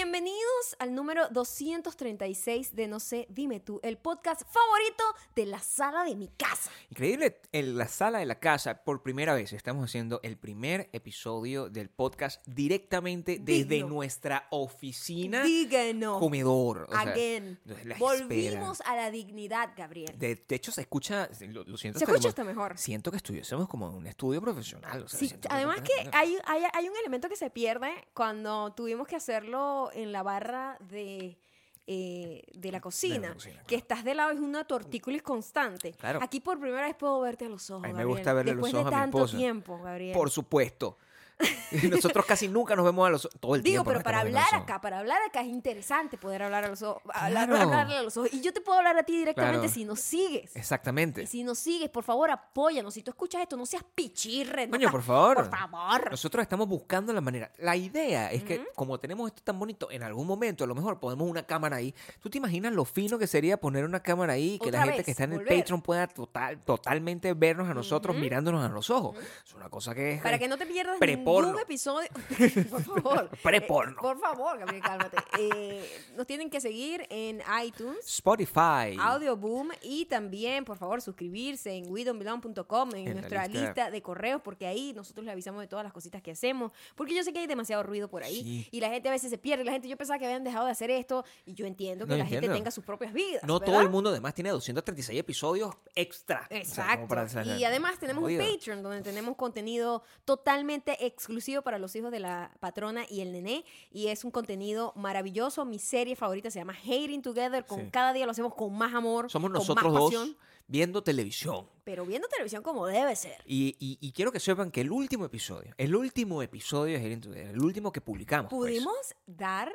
Bienvenidos al número 236 de No sé, dime tú, el podcast favorito de la sala de mi casa. Increíble, en la sala de la casa, por primera vez estamos haciendo el primer episodio del podcast directamente desde Digno. nuestra oficina Díganos. comedor. o sea, Again. espera. Volvimos a la dignidad, Gabriel. De, de hecho, se escucha, lo, lo siento. Se escucha como- hasta mejor. Siento que estuviésemos como en un estudio profesional. o sea, Sí, además que hay, hay, hay un elemento que se pierde cuando tuvimos que hacerlo en la barra de, eh, de la cocina. cocina, Que estás de lado es una tortícolis constante. Claro. Aquí por primera vez puedo verte a los ojos. A mí me Gabriel, gusta verle los ojos a de mi tanto esposa. tiempo, Gabriel. Por supuesto. Y Nosotros casi nunca nos vemos a los todo el Digo, tiempo. pero nos para hablar ojos. acá, para hablar acá es interesante poder hablar a los ojos, hablar- Claro. hablarle a los ojos. Y yo te puedo hablar a ti directamente Claro. si nos sigues. Exactamente. Y si nos sigues, por favor, apóyanos. Si tú escuchas esto, no seas pichirre. Coño, por favor. Por favor. Nosotros estamos buscando la manera. La idea es que, como tenemos esto tan bonito, en algún momento a lo mejor ponemos una cámara ahí. ¿Tú te imaginas lo fino que sería poner una cámara ahí y que la gente vez, que está en el. Patreon pueda total, totalmente vernos a nosotros mirándonos a los ojos? Es una cosa que es. Para que no te pierdas. Ningún episodio. por favor. Preporno. Eh, por favor, Gabriel, cálmate. Eh, nos tienen que seguir en iTunes. Spotify. Audio Boom y también, por favor, suscribirse en widonbelong.com en, nuestra lista. lista. de correos, porque ahí nosotros le avisamos de todas las cositas que hacemos. Porque yo sé que hay demasiado ruido por ahí Sí. y la gente a veces se pierde. La gente, yo pensaba que habían dejado de hacer esto y yo entiendo que No, la gente tenga sus propias vidas. No todo el mundo además tiene 236 episodios extra. O sea, como Exacto. para- y además tenemos un Patreon donde tenemos contenido totalmente exclusivo para los hijos de la patrona y el nené. Y es un contenido maravilloso. Mi serie favorita se llama Hating Together. Con Sí. cada día lo hacemos con más amor. Somos con nosotros más dos viendo televisión. Pero viendo televisión como debe ser. Y, y- y quiero que sepan que el último episodio, el último episodio de Hating Together, el último que publicamos. pues, Pudimos dar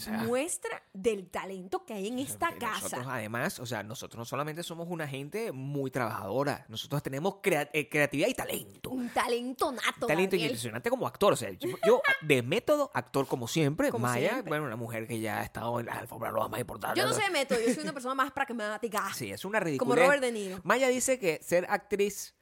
O sea, muestra del talento que hay en esta Nosotros, casa. además, o sea, nosotros no solamente somos una gente muy trabajadora, nosotros tenemos crea- eh, creatividad y talento. Un talento nato. Talento Gabriel. impresionante como actor. O sea, yo, yo, de método, actor como siempre. Como Maya, siempre. bueno, una mujer que ya ha estado en las alfombras rojas más importantes. Yo no sé de método, yo soy una persona más pragmática. Sí, es una ridiculez. como Robert De Niro. Maya dice que ser actriz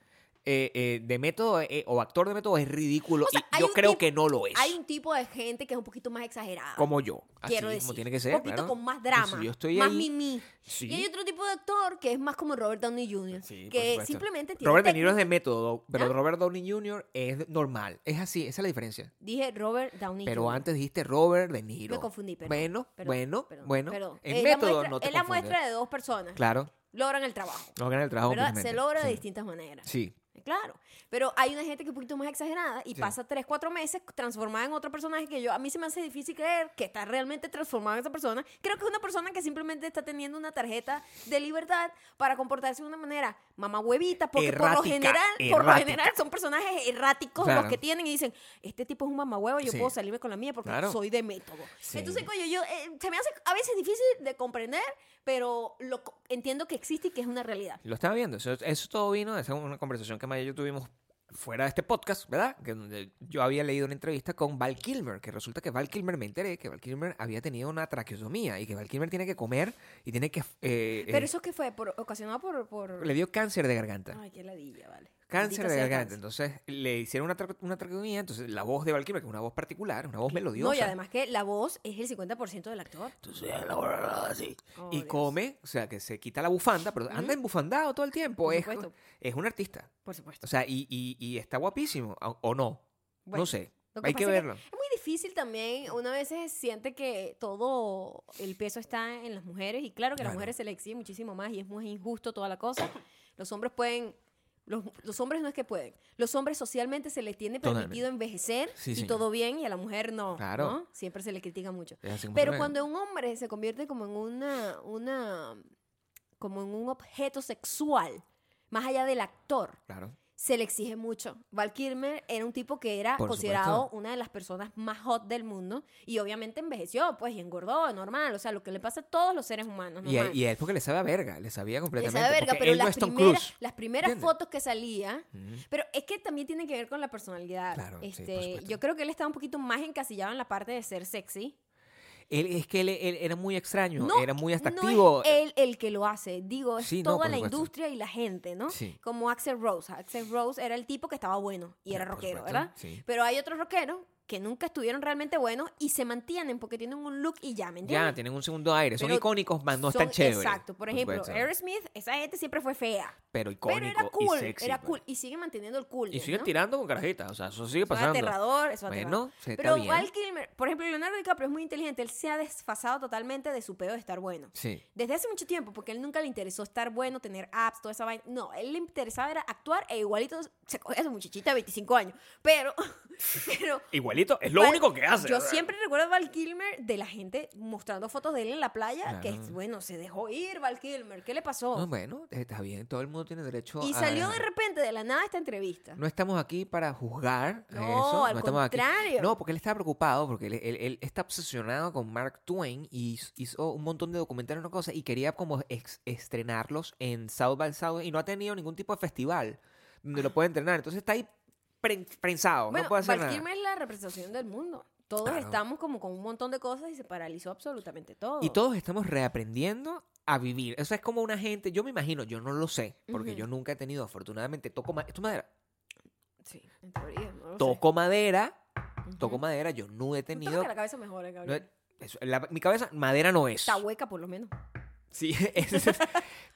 eh, eh, de método eh, o actor de método es ridículo O sea, y yo creo que no lo es. Hay un tipo de gente que es un poquito más exagerada. Como yo. Así quiero como decir. tiene que ser. Un poquito claro. con más drama. Pues, yo estoy más ahí. mimí. Sí. Y hay otro tipo de actor que es más como Robert Downey Jr. Sí, que simplemente tiene. Robert De Niro es de método, pero ¿Ah? Robert Downey Jr. es normal. Es así, esa es la diferencia. Dije Robert Downey Pero Jr. antes dijiste Robert De Niro. Me confundí, perdón. Bueno, Perdón, bueno, perdón, bueno. perdón. En método muestra, no te Es la confundes. muestra de dos personas. Claro, Logran el trabajo. no ganan el trabajo. Se logra de distintas maneras. Sí. Claro, pero hay una gente que es un poquito más exagerada y Sí. pasa tres, cuatro meses transformada en otro personaje que yo a mí se me hace difícil creer que está realmente transformada en esa persona. Creo que es una persona que simplemente está teniendo una tarjeta de libertad para comportarse de una manera mamá huevita, porque por lo Errática, general, por lo general son personajes erráticos Claro. los que tienen y dicen, este tipo es un mamá huevo, yo Sí. puedo salirme con la mía porque Claro. soy de método. Sí. Entonces, coño, yo eh, se me hace a veces difícil de comprender, pero lo entiendo que existe y que es una realidad. Lo estaba viendo. Eso, eso todo vino de una conversación que Maya y yo tuvimos fuera de este podcast, ¿verdad? Que donde yo había leído una entrevista con Val Kilmer, que resulta que Val Kilmer, me enteré que Val Kilmer había tenido una traqueotomía y que Val Kilmer tiene que comer y tiene que... eh, Pero eh, eso que fue por, ocasionado por, por... Le dio cáncer de garganta. Ay, qué ladilla, vale. Cáncer de garganta. cáncer. Entonces le hicieron una, tra- una traqueotomía. Entonces la voz de Val Kilmer, que es una voz particular, una voz melodiosa. No, y además que la voz es el 50% del actor. Entonces, así. Oh, y Dios. come, o sea, que se quita la bufanda, pero anda embufandado todo el tiempo. Por Es, supuesto. es un artista. Por supuesto. O sea, y, y, y está guapísimo, o, o no. Bueno, no sé. Hay que verlo. Es muy difícil también. Una vez se siente que todo el peso está en las mujeres. Y claro que a las mujeres se les exige muchísimo más y es muy injusto toda la cosa. Los hombres pueden. Los, los hombres no es que pueden. Los hombres socialmente se les tiene Totalmente. permitido envejecer Sí, y señor. todo bien y a la mujer no. Claro. ¿no? Siempre se le critica mucho. Pero se cuando un hombre se convierte como en una, una, como en un objeto sexual, más allá del actor, Claro. Se le exige mucho. Val Kilmer era un tipo que era Por considerado supuesto. una de las personas más hot del mundo y obviamente envejeció, pues, y engordó, normal, o sea, lo que le pasa a todos los seres humanos. Y, a- a él porque le sabe a verga, le sabía Le completamente. sabe verga, porque pero las, primeras, Cruise. las primeras ¿Entiendes? fotos que salía, pero es que también tiene que ver con la personalidad. Claro, este, yo creo que él estaba un poquito más encasillado en la parte de ser sexy. Él, es que él, él era muy extraño, No, era muy hasta no es él el que lo hace, digo, es Sí, toda la industria y la gente, ¿no? Sí. Como Axel Rose. Axel Rose era el tipo que estaba bueno y era por rockero, supuesto, ¿verdad? sí. Pero hay otros rockeros que nunca estuvieron realmente buenos y se mantienen porque tienen un look y ya, ¿me entiendes? Ya, tienen un segundo aire. Son Pero icónicos, más no Son- están chéveres. Exacto. Por ejemplo. Aerosmith, esa gente siempre fue fea. Pero icónico Pero era cool, y sexy. era pues. cool. Y sigue manteniendo el cool. Y siguen ¿no? tirando con carajitas. O sea, eso sigue Eso es pasando. aterrador, eso es Bueno, aterrador. se está Pero bien. Val Kilmer, por ejemplo, Leonardo DiCaprio es muy inteligente. Él se ha desfasado totalmente de su pedo de estar bueno. Sí. Desde hace mucho tiempo, porque a él nunca le interesó estar bueno, tener apps, toda esa vaina. No, él le interesaba era actuar e igualito se coge a su muchachita de 25 años. Pero, pero Igualito, es lo Val- único que hace. Yo siempre recuerdo a Val Kilmer de la gente mostrando fotos de él en la playa, que Claro. bueno, se dejó ir Val Kilmer. ¿Qué le pasó? No, bueno, está bien. Todo el mundo tiene derecho y a... salió de repente de la nada esta entrevista. No estamos aquí para juzgar No, eso. al no estamos aquí- contrario. No, porque él está preocupado, porque él, él- él está obsesionado con Mark Twain y hizo- un montón de documentales y una cosa y quería como ex- estrenarlos en South by South y no ha tenido ningún tipo de festival donde lo puede entrenar. Entonces está ahí prensado, Bueno, no puede hacer nada. Es la representación del mundo. Todos Claro. estamos como con un montón de cosas y se paralizó absolutamente todo. Y todos estamos reaprendiendo a vivir. Eso es como una gente, yo me imagino, yo no lo sé, porque Ujú. yo nunca he tenido, afortunadamente, toco ma- esto es madera. Sí, en teoría, no lo sé. Toco madera, Ujú. toco madera, yo no he Tú tenido. que la cabeza mejora, no Gabriel. he- eso, la- mi cabeza, madera no es. Está hueca por lo menos. Sí, es-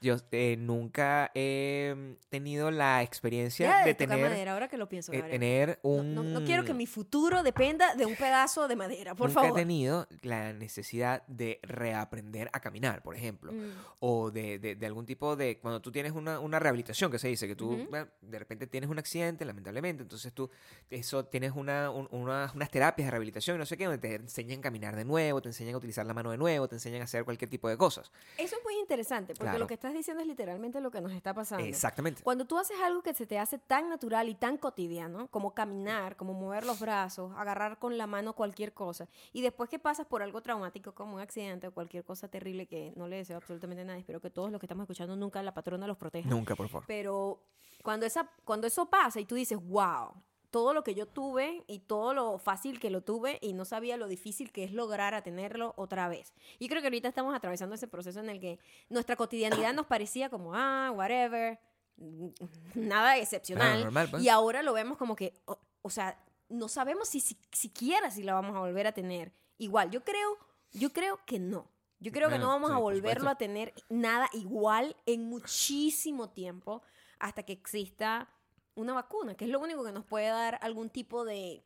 yo eh, nunca he tenido la experiencia de de tener, madera, ahora que lo pienso, eh, tener un... no, no quiero que mi futuro dependa de un pedazo de madera, por nunca favor. he tenido la necesidad de reaprender a caminar, por ejemplo. Mm. O de, de- de algún tipo de... Cuando tú tienes una, una rehabilitación, que se dice, que tú de repente tienes un accidente, lamentablemente, entonces tú eso tienes una, un- una- unas terapias de rehabilitación y no sé qué, donde te enseñan a caminar de nuevo, te enseñan a utilizar la mano de nuevo, te enseñan a hacer cualquier tipo de cosas. Eso es muy interesante, porque Claro. lo que estás diciendo es literalmente lo que nos está pasando. Exactamente. Cuando tú haces algo que se te hace tan natural y tan cotidiano, como caminar, como mover los brazos, agarrar con la mano cualquier cosa, y después que pasas por algo traumático como un accidente o cualquier cosa terrible que no le deseo absolutamente nada, espero que todos los que estamos escuchando nunca la patrona los proteja. Nunca, por favor. Pero cuando, esa, cuando eso pasa y tú dices, wow, todo lo que yo tuve y todo lo fácil que lo tuve y no sabía lo difícil que es lograr a tenerlo otra vez. Y creo que ahorita estamos atravesando ese proceso en el que nuestra cotidianidad nos parecía como, ah, whatever, nada excepcional. Normal, pues. Y ahora lo vemos como que, o, o sea, no sabemos si, si siquiera si la vamos a volver a tener. Igual, yo creo, yo creo que no. Yo creo que no vamos sí, a volverlo a tener nada igual en muchísimo tiempo hasta que exista una vacuna, que es lo único que nos puede dar algún tipo de,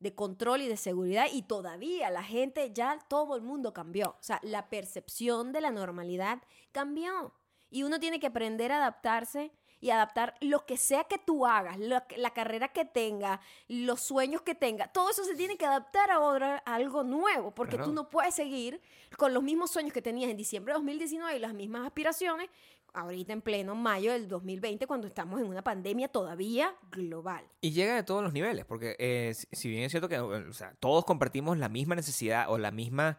de control y de seguridad. Y todavía la gente, ya todo el mundo cambió. O sea, la percepción de la normalidad cambió. Y uno tiene que aprender a adaptarse y adaptar lo que sea que tú hagas, lo la carrera que tenga, los sueños que tenga, todo eso se tiene que adaptar ahora a algo nuevo, porque Claro. tú no puedes seguir con los mismos sueños que tenías en diciembre de 2019 y las mismas aspiraciones ahorita en pleno mayo del 2020 cuando estamos en una pandemia todavía global. Y llega de todos los niveles, porque eh, si, bien es cierto que todos compartimos la misma necesidad o la misma...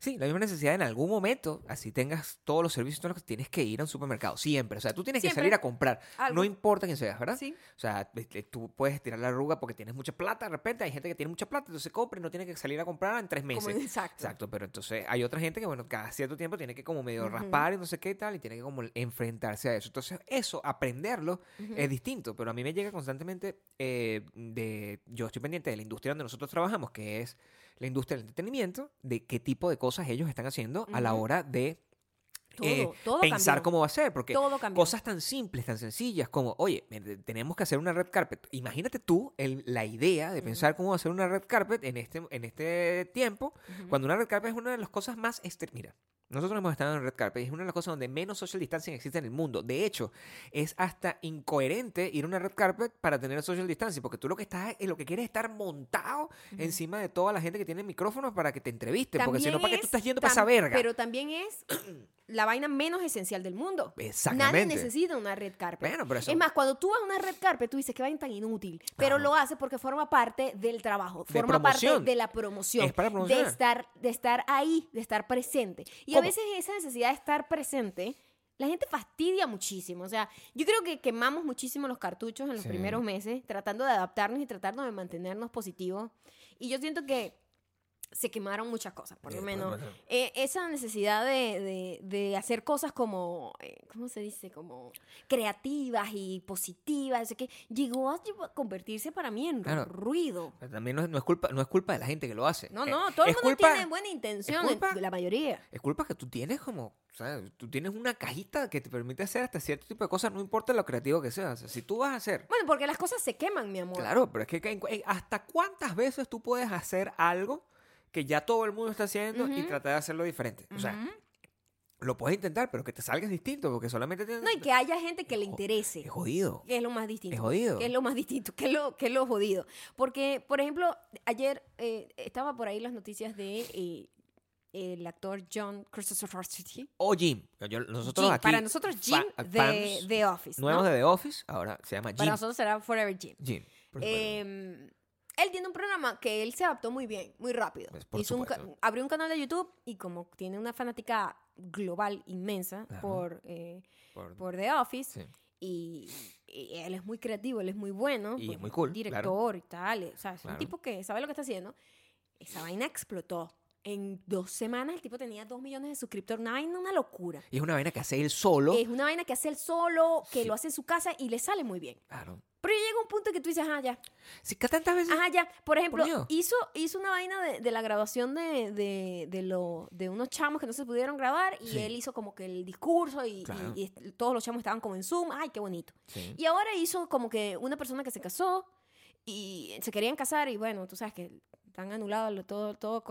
Sí, la misma necesidad en algún momento, así tengas todos los servicios, que tienes que ir a un supermercado, siempre. O sea, tú tienes que salir a comprar, Algo. no importa quién seas, ¿verdad? Sí. O sea, tú puedes tirar la arruga porque tienes mucha plata, de repente hay gente que tiene mucha plata, entonces compra y no tiene que salir a comprar en tres meses. Como- exacto. Exacto, pero entonces hay otra gente que, bueno, cada cierto tiempo tiene que como medio raspar y no sé qué y tal, y tiene que como enfrentarse a eso. Entonces, eso, aprenderlo, es distinto, pero a mí me llega constantemente de, de, yo estoy pendiente de la industria donde nosotros trabajamos, que es la industria del entretenimiento, de qué tipo de cosas ellos están haciendo a la hora de Todo, eh, todo pensar cambió. cómo va a ser, porque cosas tan simples, tan sencillas como, oye, tenemos que hacer una red carpet. Imagínate tú el- la idea de pensar cómo hacer una red carpet en este, en este tiempo, cuando una red carpet es una de las cosas más... estre- Mira, nosotros hemos estado en red carpet y es una de las cosas donde menos social distancing existe en el mundo. De hecho, es hasta incoherente ir a una red carpet para tener social distancing, porque tú lo que estás, eh, lo que quieres es estar montado encima de toda la gente que tiene micrófonos para que te entrevisten, porque si no, ¿para qué tú es estás yendo para esa verga? Pero también es la vaina menos esencial del mundo. Nadie Exactamente. necesita una red carpet. Bueno, pero eso- Es más, cuando tú vas a una red carpet, tú dices que vaina tan inútil, pero lo haces porque forma parte del trabajo, De forma parte de la promoción, Es para de estar, de estar ahí, de estar presente. Y a veces esa necesidad de estar presente, la gente fastidia muchísimo. O sea, yo creo que quemamos muchísimo los cartuchos en los Sí. primeros meses, tratando de adaptarnos y tratando de mantenernos positivos. Y yo siento que se quemaron muchas cosas, por lo Eh, menos. pues. Eh, esa necesidad de, de- de hacer cosas como, eh, ¿cómo se dice? Como creativas y positivas, así que llegó a convertirse para mí en Claro. ruido. Pero También no es, no es culpa, no es culpa de la gente que lo hace. No, no, todo el es mundo culpa- tiene buena intención, culpa- la mayoría. Es culpa que tú tienes como. Tú tienes una cajita que te permite hacer hasta cierto tipo de cosas, no importa lo creativo que seas. si tú vas a hacer Bueno, porque las cosas se queman, mi amor. Claro, pero es que hasta cuántas veces tú puedes hacer algo que ya todo el mundo está haciendo y tratar de hacerlo diferente. O sea, lo puedes intentar, pero que te salgas distinto, porque solamente tienes... No, y que haya gente que le interese. Es jodido. Que es lo más distinto. Es jodido. Que es lo más distinto, que es lo, que es lo jodido. Porque, por ejemplo, ayer eh, estaba por ahí las noticias de eh, el actor John Christopher. O Jim. Yo- nosotros Jim. aquí... Para nosotros, Jim de The Office. Nuevos ¿no? de The Office, ahora se llama Jim. Para nosotros será Forever Jim. Jim. Eh, él tiene un programa que él se adaptó muy bien, muy rápido. Pues, por Hizo un abrió un canal de YouTube y como tiene una fanática global inmensa por, eh, Por- por The Office, sí. y, y él es muy creativo, él es muy bueno. Y es pues, muy cool, Director y tal. O sea, es Claro. un tipo que sabe lo que está haciendo. Esa vaina explotó. En dos semanas el tipo tenía dos millones de suscriptores. Una vaina, una locura. Y es una vaina que hace él solo. Es una vaina que hace él solo, que Sí. lo hace en su casa y le sale muy bien. Claro. Pero llega un punto que tú dices, ah, ya. Sí, que tantas veces... Ajá, ya. Por ejemplo, Dios. hizo, hizo una vaina de, de la graduación de, de, de, lo, de unos chamos que no se pudieron grabar y Sí. él hizo como que el discurso y, y- Claro. y est- todos los chamos estaban como en Zoom. Ay, qué bonito. Sí. Y ahora hizo como que una persona que se casó y se querían casar y bueno, tú sabes que están anulados todo, todo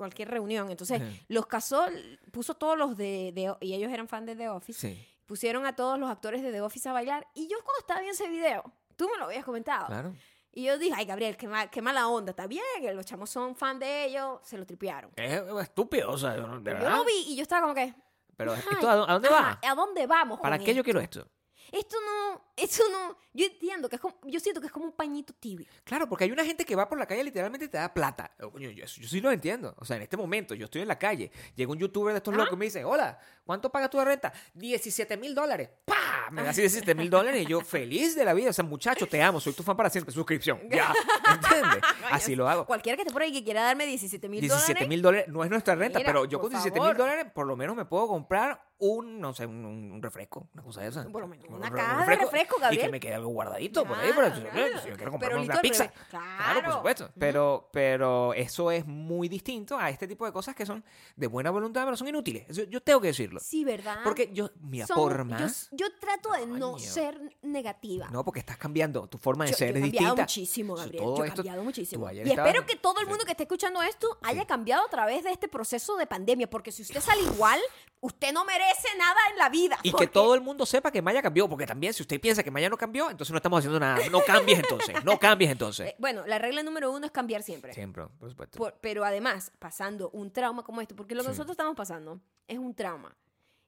cualquier reunión. Entonces Ajá. los casó, puso todos los de, de- y ellos eran fan de The Office. Sí, Pusieron a todos los actores de The Office a bailar y yo cuando estaba viendo ese video, tú me lo habías comentado. claro. Y yo dije, ay, Gabriel, qué, mal- qué mala onda. Está bien, los chamos son fan de ellos, se lo tripearon. Es estúpido, o sea, de Yo verdad. lo vi y yo estaba como que, Pero ¿esto a dó- a dónde va? ¿a dónde vamos? ¿Para qué yo esto? quiero esto? Esto no, esto no, yo entiendo que es como, yo siento que es como un pañito tibio. Claro, porque hay una gente que va por la calle y literalmente te da plata. Oh, yo, yo sí lo entiendo. O sea, en este momento yo estoy en la calle, llega un youtuber de estos locos y me dice, hola, ¿cuánto pagas tú de renta? 17 mil dólares. ¡Pah! Me da así 17 mil dólares y yo feliz de la vida. O sea, muchacho, te amo, soy tu fan para siempre. Suscripción. Ya, ¿entiendes? Así lo hago. Cualquiera que esté por ahí que quiera darme 17 mil 17 dólares. mil dólares no es nuestra renta, Mira, pero yo con 17 favor. mil dólares por lo menos me puedo comprar un, no sé, un, un refresco, una cosa de esa. Un una caja de refresco, Y Gabriel. que me quede algo guardadito por ahí, Claro, por si yo claro. quiero- si yo quiero comprarme una pizza. Claro, por supuesto. Pero, pero eso es muy distinto a este tipo de cosas que son de buena voluntad, pero son inútiles. Eso yo tengo que decirlo. Sí, ¿verdad? Porque yo, mira, Son- por yo- más. Yo, trato de no ser negativa. No, porque estás cambiando. Tu forma de Yo, ser yo es cambiado distinta. muchísimo, Gabriel. todo yo he esto- cambiado muchísimo. Y estabas- espero que todo el mundo que esté escuchando esto haya cambiado a través de este proceso de pandemia, porque si usted sale igual, usted no merece nada en la vida. Y que todo el mundo sepa que Maya cambió, porque también si usted piensa que Maya no cambió, entonces no estamos haciendo nada. No cambies entonces, no cambies entonces. Eh, bueno, la regla número uno es cambiar siempre. Siempre, por supuesto. Por- pero además, pasando un trauma como esto, porque lo que Sí. nosotros estamos pasando es un trauma.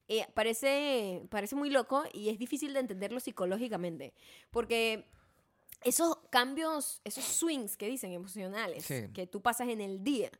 Eh, parece, parece muy loco y es difícil de entenderlo psicológicamente, porque esos cambios, esos swings que dicen emocionales Sí. que tú pasas en el día,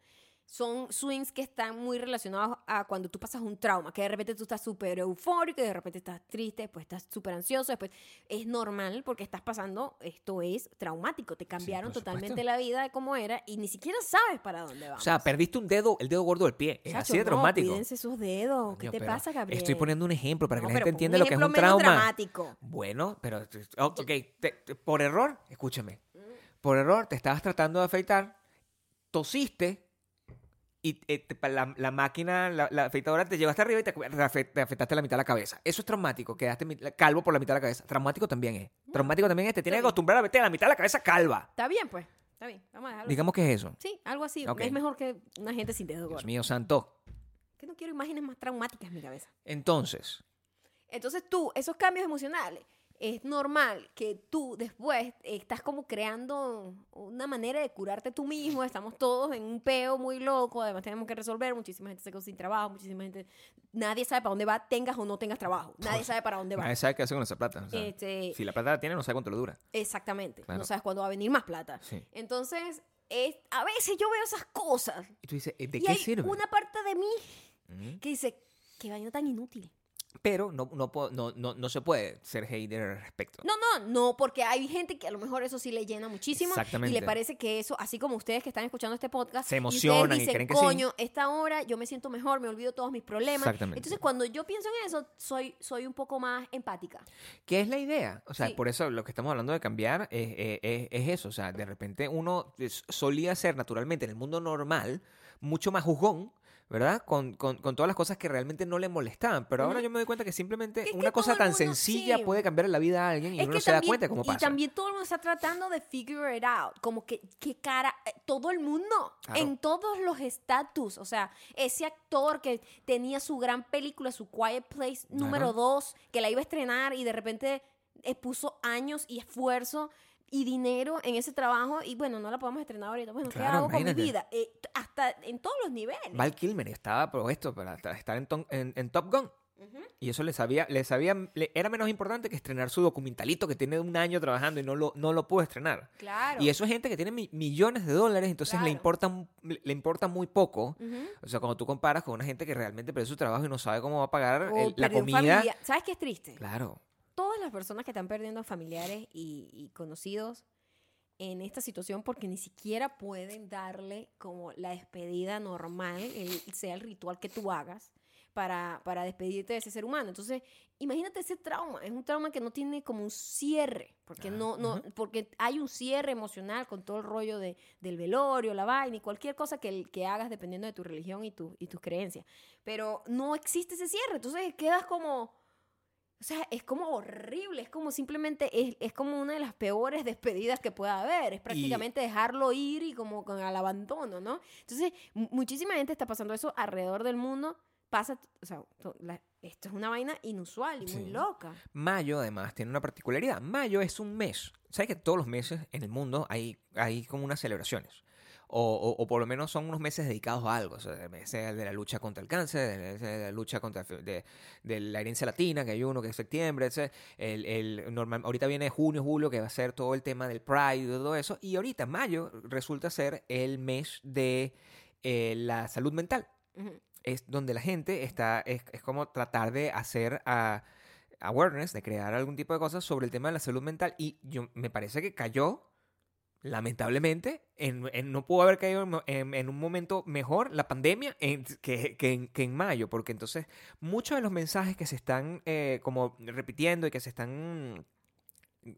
son swings que están muy relacionados a cuando tú pasas un trauma, que de repente tú estás súper eufórico, y de repente estás triste, después estás súper ansioso, después es normal porque estás pasando, esto es traumático, te cambiaron totalmente la vida de cómo era y ni siquiera sabes para dónde O vamos. sea, perdiste un dedo, el dedo gordo del pie. Es Chacho, así de no, traumático. cuídense esos dedos. ¿Qué te pasa, Gabriel? Estoy poniendo un ejemplo para que No, la gente entienda lo que es un menos trauma. dramático. Bueno, pero. oh, ok, te- te- por error, escúchame. Por error, te estabas tratando de afeitar, tosiste y eh, te- la, la máquina, la, la afeitadora te llegó hasta arriba y te, te afectaste la mitad de la cabeza. Eso es traumático, quedaste calvo por la mitad de la cabeza. Traumático también es. Traumático también es. Te tienes que acostumbrar a verte la mitad de la cabeza calva. Está bien, pues. Está bien. Vamos a dejarlo. Digamos que es eso. Sí, algo así. Ok. Es mejor que una gente sin dedo Dios gordo. mío, santo. Que no quiero imágenes más traumáticas en mi cabeza. Entonces, Entonces tú, esos cambios emocionales, es normal que tú después estás como creando una manera de curarte tú mismo. Estamos todos en un peo muy loco. Además tenemos que resolver. Muchísima gente se quedó sin trabajo. Muchísima gente... Nadie sabe para dónde va, tengas o no tengas trabajo. Nadie sabe para dónde va. nadie sabe qué hacer con esa plata. o sea, Este, Si la plata la tiene, no sabe cuánto le dura. Exactamente. Claro. No sabes cuándo va a venir más plata. Sí. Entonces, es, a veces yo veo esas cosas Y tú dices, ¿de y qué hay sirve? una parte de mí Ujú. que dice, qué vaina tan inútil. Pero no, no, no, no, no se puede ser hater al respecto. No, no, no, porque hay gente que a lo mejor eso sí le llena muchísimo. Exactamente. Y le parece que eso, así como ustedes que están escuchando este podcast, Se y emocionan y dicen, creen que sí". coño, esta hora yo me siento mejor, me olvido todos mis problemas. Exactamente. Entonces, cuando yo pienso en eso, soy, soy un poco más empática. ¿Qué es la idea? O sea, Sí. por eso lo que estamos hablando de cambiar es, es- es- es eso. O sea, de repente uno solía ser naturalmente en el mundo normal mucho más juzgón, ¿verdad? Con, con- con todas las cosas que realmente no le molestaban. Pero ahora yo me doy cuenta que simplemente que una cosa tan mundo- sencilla sí. puede cambiar la vida a alguien y es uno que se da cuenta cómo pasa. y también todo el mundo está tratando de figure it out. Como que, qué cara, eh, todo el mundo, Claro. en todos los estatus. O sea, ese actor que tenía su gran película, su Quiet Place número Claro. 2, que la iba a estrenar y de repente eh, puso años y esfuerzo y dinero en ese trabajo y bueno, no la podemos estrenar ahorita. Bueno, ¿qué Claro, hago con mi imagínate. vida? Eh, hasta en todos los niveles. Val Kilmer estaba propuesto para esta- estar en, en- en Top Gun. Y eso le sabía, le sabía, le- era menos importante que estrenar su documentalito que tiene un año trabajando y no lo, no lo pudo estrenar. Claro. Y eso es gente que tiene mi- millones de dólares, entonces le Claro. importa, mu- le importa muy poco. Ujú. O sea, cuando tú comparas con una gente que realmente perdió su trabajo y no sabe cómo va a pagar O el- la comida. familia. ¿Sabes qué es triste? Claro. Todas las personas que están perdiendo familiares y, y conocidos en esta situación porque ni siquiera pueden darle como la despedida normal, el- sea el ritual que tú hagas para, para despedirte de ese ser humano. Entonces, imagínate ese trauma. Es un trauma que no tiene como un cierre, porque, Ah, no, no, ujú. porque hay un cierre emocional con todo el rollo de, del velorio, la vaina y cualquier cosa que, que hagas dependiendo de tu religión y, tu, y tus creencias. Pero no existe ese cierre. Entonces quedas como... O sea, es como horrible, es como simplemente, es, es como una de las peores despedidas que pueda haber. Es prácticamente dejarlo ir y como con al abandono, ¿no? Entonces, mu- muchísima gente está pasando eso alrededor del mundo. Pasa, o sea, la- esto es una vaina inusual y muy Sí. loca. Mayo, además, tiene una particularidad. Mayo es un mes. ¿Sabes que todos los meses en el mundo hay, hay como unas celebraciones? O, o- o por lo menos son unos meses dedicados a algo. O sea, el de la lucha contra el cáncer, de la lucha contra de, de la herencia latina, que hay uno que es septiembre, ese, el, el normal, ahorita viene junio, julio, que va a ser todo el tema del Pride y todo eso. Y ahorita, mayo, resulta ser el mes de eh, la salud mental es donde la gente está, es, es como tratar de hacer ah, awareness, de crear algún tipo de cosas sobre el tema de la salud mental. Y yo me parece que cayó, lamentablemente, en, no pudo haber caído en, un momento mejor la pandemia que, que en, mayo, porque entonces muchos de los mensajes que se están eh, como repitiendo y que se están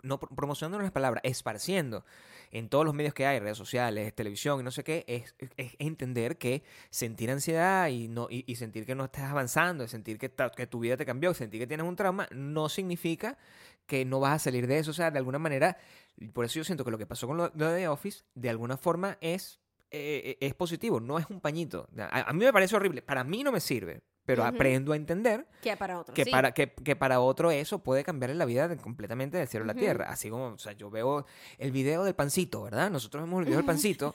no pro- promocionando las palabras, esparciendo en todos los medios que hay, redes sociales, televisión y no sé qué, es, entender que sentir ansiedad y, no, y, sentir que no estás avanzando, sentir que, que tu vida te cambió, sentir que tienes un trauma, no significa que no vas a salir de eso. O sea, de alguna manera, por eso yo siento que lo que pasó con lo, de The Office, de alguna forma es, eh, es positivo, no es un pañito. A, a mí me parece horrible, para mí no me sirve, pero aprendo a entender Que para otros. que, sí. para, que, que para otro eso puede cambiarle la vida de- completamente del cielo a la tierra. Así como, o sea, yo veo el video del pancito, ¿verdad? Nosotros vemos el video del pancito.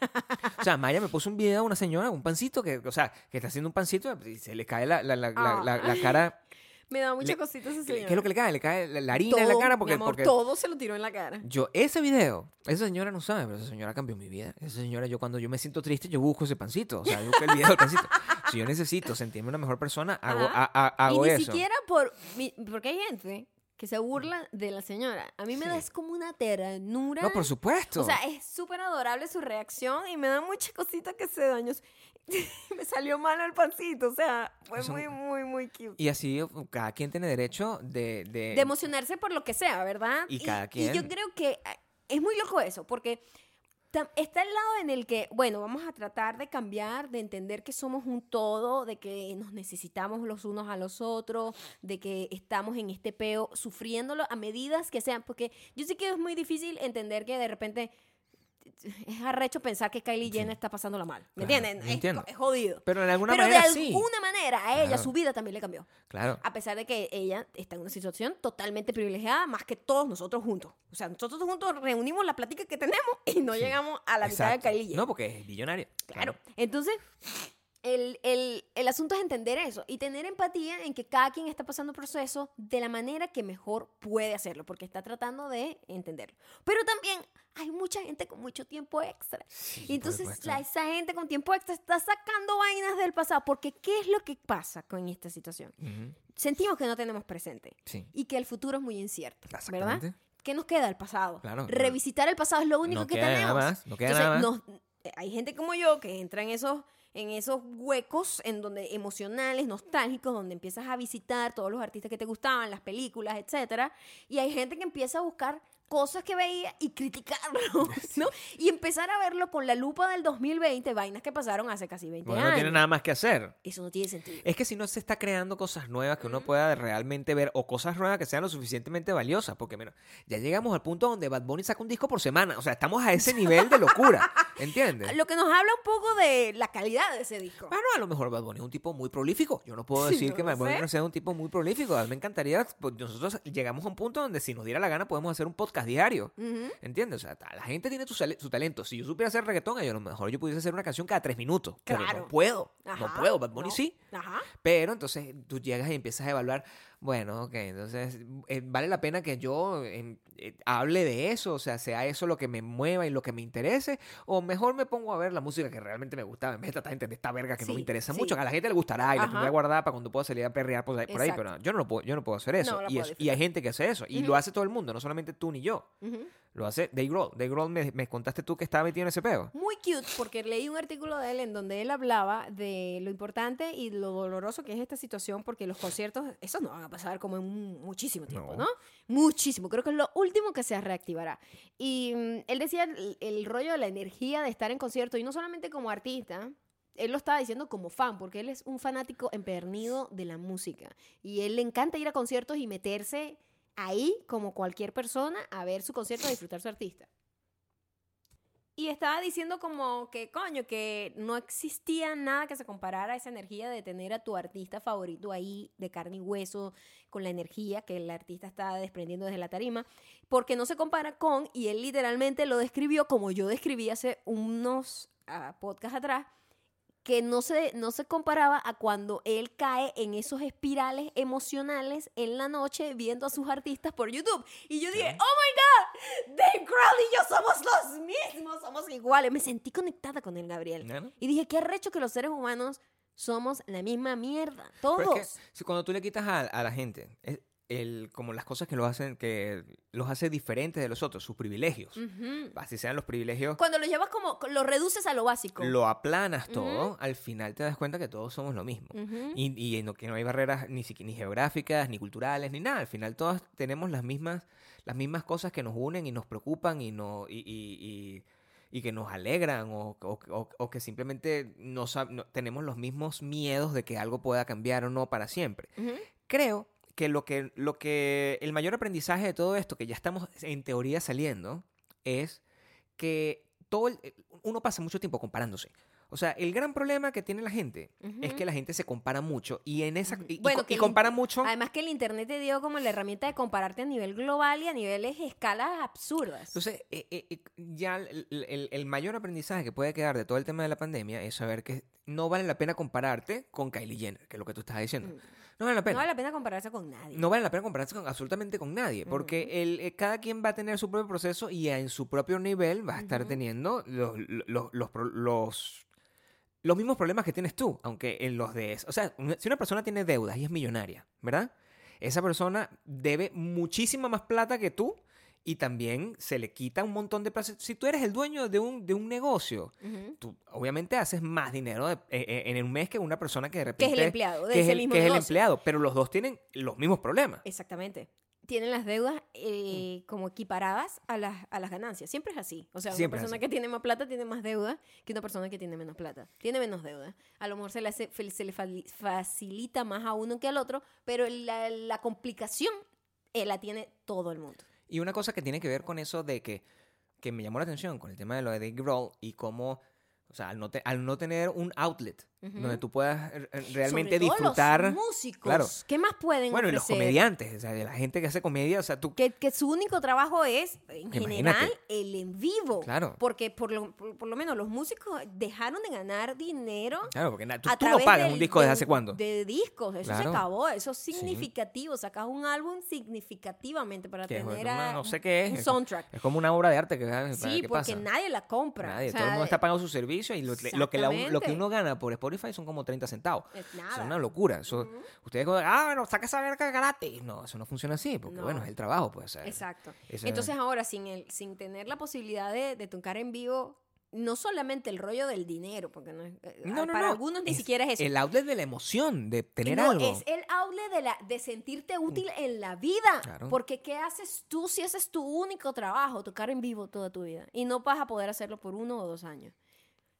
o sea, Maya me puso un video de una señora, un pancito, que, o sea, que está haciendo un pancito y se le cae la, la, la, la, la- la cara. Me da mucha le- cosita ese ¿Qué, señor. qué es lo que le cae? Le cae la, la harina en la Todo, cara mi porque... amor, porque todo se lo tiró en la cara. yo, ese video, esa señora no sabe, pero esa señora cambió mi vida. Esa señora, yo cuando yo me siento triste, yo busco ese pancito. O sea, yo busco el video del pancito. Si yo necesito sentirme una mejor persona, hago, a- a- hago y ni eso. siquiera por... mi- porque hay gente que se burla de la señora. A mí me Sí. da es como una ternura. No, por supuesto. O sea, es súper adorable su reacción y me da mucha cosita que se dañó. me salió mal el pancito. O sea, fue muy, muy, muy cute. Y así cada quien tiene derecho de... de- de emocionarse por lo que sea, ¿verdad? Y cada Y quien. yo creo que eh, es muy loco eso, porque está el lado en el que, bueno, vamos a tratar de cambiar, de entender que somos un todo, de que nos necesitamos los unos a los otros, de que estamos en este peo sufriéndolo a medidas que sean, porque yo sé que es muy difícil entender que de repente es arrecho pensar que Kylie Jenner está pasándola mal, ¿me Claro, entienden? Es-. Es, jodido. Pero de alguna Pero manera de sí. alguna manera a ella Claro. su vida también le cambió. Claro. A pesar de que ella está en una situación totalmente privilegiada, más que todos nosotros juntos. O sea, nosotros juntos reunimos la plática que tenemos y no Sí. llegamos a la mitad de. Kylie Jenner. No, porque es billonario. Claro. Entonces, el, el- el asunto es entender eso y tener empatía en que cada quien está pasando el proceso de la manera que mejor puede hacerlo, porque está tratando de entenderlo. Pero también hay mucha gente con mucho tiempo extra. Sí, Y entonces la- esa gente con tiempo extra está sacando vainas del pasado, porque ¿qué es lo que pasa con esta situación? Ujú, Sentimos que no tenemos presente Sí. y que el futuro es muy incierto, ¿verdad? ¿Qué nos queda? El pasado. Claro, Revisitar el pasado es lo único no que queda nada tenemos. más, no queda Entonces, nada más. nos- eh, hay gente como yo que entra en esos, en esos huecos en donde emocionales, nostálgicos, donde empiezas a visitar todos los artistas que te gustaban, las películas, etcétera, y hay gente que empieza a buscar cosas que veía y criticarlo, ¿no? Y empezar a verlo con la lupa del 2020, vainas que pasaron hace casi 20 Porque años. no tiene nada más que hacer. Eso no tiene sentido. Es que si no se está creando cosas nuevas que uno pueda realmente ver o cosas nuevas que sean lo suficientemente valiosas, porque mira, ya llegamos al punto donde Bad Bunny saca un disco por semana, o sea, estamos a ese nivel de locura, ¿entiendes? Lo que nos habla un poco de la calidad de ese disco. Bueno, a lo mejor Bad Bunny es un tipo muy prolífico. Yo no puedo decir no que Bad Bunny no sea un tipo muy prolífico. A mí me encantaría, pues, nosotros llegamos a un punto donde si nos diera la gana podemos hacer un podcast diario. Ujú. ¿Entiendes? O sea, la gente tiene su, su talento. Si yo supiera hacer reggaetón, yo a lo mejor yo pudiese hacer una canción cada tres minutos. Pero Claro. no puedo. no Ajá, puedo. Bad Bunny no. sí. Ajá. Pero entonces tú llegas y empiezas a evaluar, bueno, ok, entonces eh, vale la pena que yo em, eh, hable de eso, o sea, sea eso lo que me mueva y lo que me interese, o mejor me pongo a ver la música que realmente me gusta, en vez de tratar de entender esta verga que no me interesa sí. mucho, que a la gente le gustará y la Ajá. tendré guardada para cuando pueda salir a perrear por ahí, por ahí, pero yo no, lo puedo, yo no puedo hacer eso. No, la y, puedo es- y hay gente que hace eso, y lo hace todo el mundo, no solamente tú ni yo. Lo hace Dave Grohl. Dave Grohl me, me contaste tú que estaba metido en ese peo. Muy cute, porque leí un artículo de él en donde él hablaba de lo importante y lo doloroso que es esta situación, porque los conciertos, esos no van a pasar como en mu- muchísimo tiempo, No. ¿no? Muchísimo. Creo que es lo último que se reactivará. Y mm, él decía el, el rollo de la energía de estar en concierto, y no solamente como artista. Él lo estaba diciendo como fan, porque él es un fanático empedernido de la música. Y él le encanta ir a conciertos y meterse ahí, como cualquier persona, a ver su concierto, a disfrutar su artista. Y estaba diciendo como que, coño, que no existía nada que se comparara a esa energía de tener a tu artista favorito ahí de carne y hueso, con la energía que el artista está desprendiendo desde la tarima, porque no se compara con, y él literalmente lo describió como yo describí hace unos ah, podcasts atrás, que no se, no se comparaba a cuando él cae en esos espirales emocionales en la noche viendo a sus artistas por YouTube. Y yo dije, oh my God, Dave Grohl y yo somos los mismos, somos iguales. Me sentí conectada con él, Gabriel. ¿no? Y dije, qué arrecho que los seres humanos somos la misma mierda. Todos. Es que si cuando tú le quitas a, a la gente es el, como las cosas que lo hacen, que los hace diferentes de los otros, sus privilegios, así sean los privilegios, Cuando lo llevas como, lo reduces a lo básico. lo aplanas todo, al final te das cuenta que todos somos lo mismo. Ujú. Y, y no, que no hay barreras ni, ni geográficas, ni culturales, ni nada. Al final todos tenemos las mismas, las mismas cosas que nos unen y nos preocupan y, no, y, y- y- que nos alegran o, o- o- o que simplemente no, no- tenemos los mismos miedos de que algo pueda cambiar o no para siempre. Creo que lo que, lo que el mayor aprendizaje de todo esto, que ya estamos en teoría saliendo, es que todo el- uno pasa mucho tiempo comparándose. O sea, el gran problema que tiene la gente es que la gente se compara mucho y en esa y, y Bueno, co- que y el compara mucho. Además que el internet te dio como la herramienta de compararte a nivel global y a niveles escalas absurdas. Entonces, eh, eh, eh, ya el, el- el mayor aprendizaje que puede quedar de todo el tema de la pandemia es saber que no vale la pena compararte con Kylie Jenner, que es lo que tú estás diciendo. No vale la no pena. vale la pena compararse con nadie. No vale la pena compararse con absolutamente con nadie, porque el, eh, cada quien va a tener su propio proceso y en su propio nivel va a estar teniendo los, los, los, los, los mismos problemas que tienes tú, aunque en los de... O sea, si una persona tiene deudas y es millonaria, ¿verdad? Esa persona debe muchísima más plata que tú y también se le quita un montón de plata. Si tú eres el dueño de un, de un negocio, tú obviamente haces más dinero de- eh, eh, en un mes que una persona que de Que repente... es el empleado de que es el- mismo que es el empleado, pero los dos tienen los mismos problemas. Exactamente. Tienen las deudas Mm. eh, como equiparadas a las, a las ganancias. Siempre es así. O sea, Siempre una persona que tiene más plata tiene más deuda que una persona que tiene menos plata. Tiene menos deuda. A lo mejor se le, hace, se le facilita más a uno que al otro, pero la, la complicación eh, la tiene todo el mundo. Y una cosa que tiene que ver con eso de que, que me llamó la atención con el tema de lo de Dave Grohl y cómo, o sea, al no, te- al no tener un outlet Ujú. donde tú puedas realmente Sobre todo disfrutar. Los músicos. Claro. ¿Qué más pueden Bueno, y los ofrecer? comediantes, o sea, de la gente que hace comedia, o sea, tú... Que, que su único trabajo es, en Imagínate. general, el en vivo. Claro. Porque por lo, por, por lo menos los músicos dejaron de ganar dinero. Claro, porque tú, a tú no pagas del- un disco desde del- hace cuándo. De discos, eso se Claro. acabó, eso es significativo. Sacas un álbum significativamente para Que es tener a- no sé qué es, un es- soundtrack. Es como una obra de arte que Sí, ¿qué porque pasa? nadie la compra. Nadie, O todo el sea, mundo está pagando su servicio y lo, lo que la- lo que uno gana por Spotify son como 30 centavos. Es Eso nada. es una locura. Eso, Ustedes como, ah, bueno, saca esa verga gratis. No, eso no funciona así, porque No. bueno, es el trabajo, pues. o sea, Exacto. esa- Entonces ahora, sin, el, sin tener la posibilidad de, de tocar en vivo, no solamente el rollo del dinero, porque no es- eh, No, no, para no, algunos ni es siquiera es eso. El outlet de la emoción, de tener no, algo. es el outlet de, la, de sentirte útil en la vida. Claro. Porque ¿qué haces tú si ese es tu único trabajo, tocar en vivo toda tu vida? Y no vas a poder hacerlo por uno o dos años.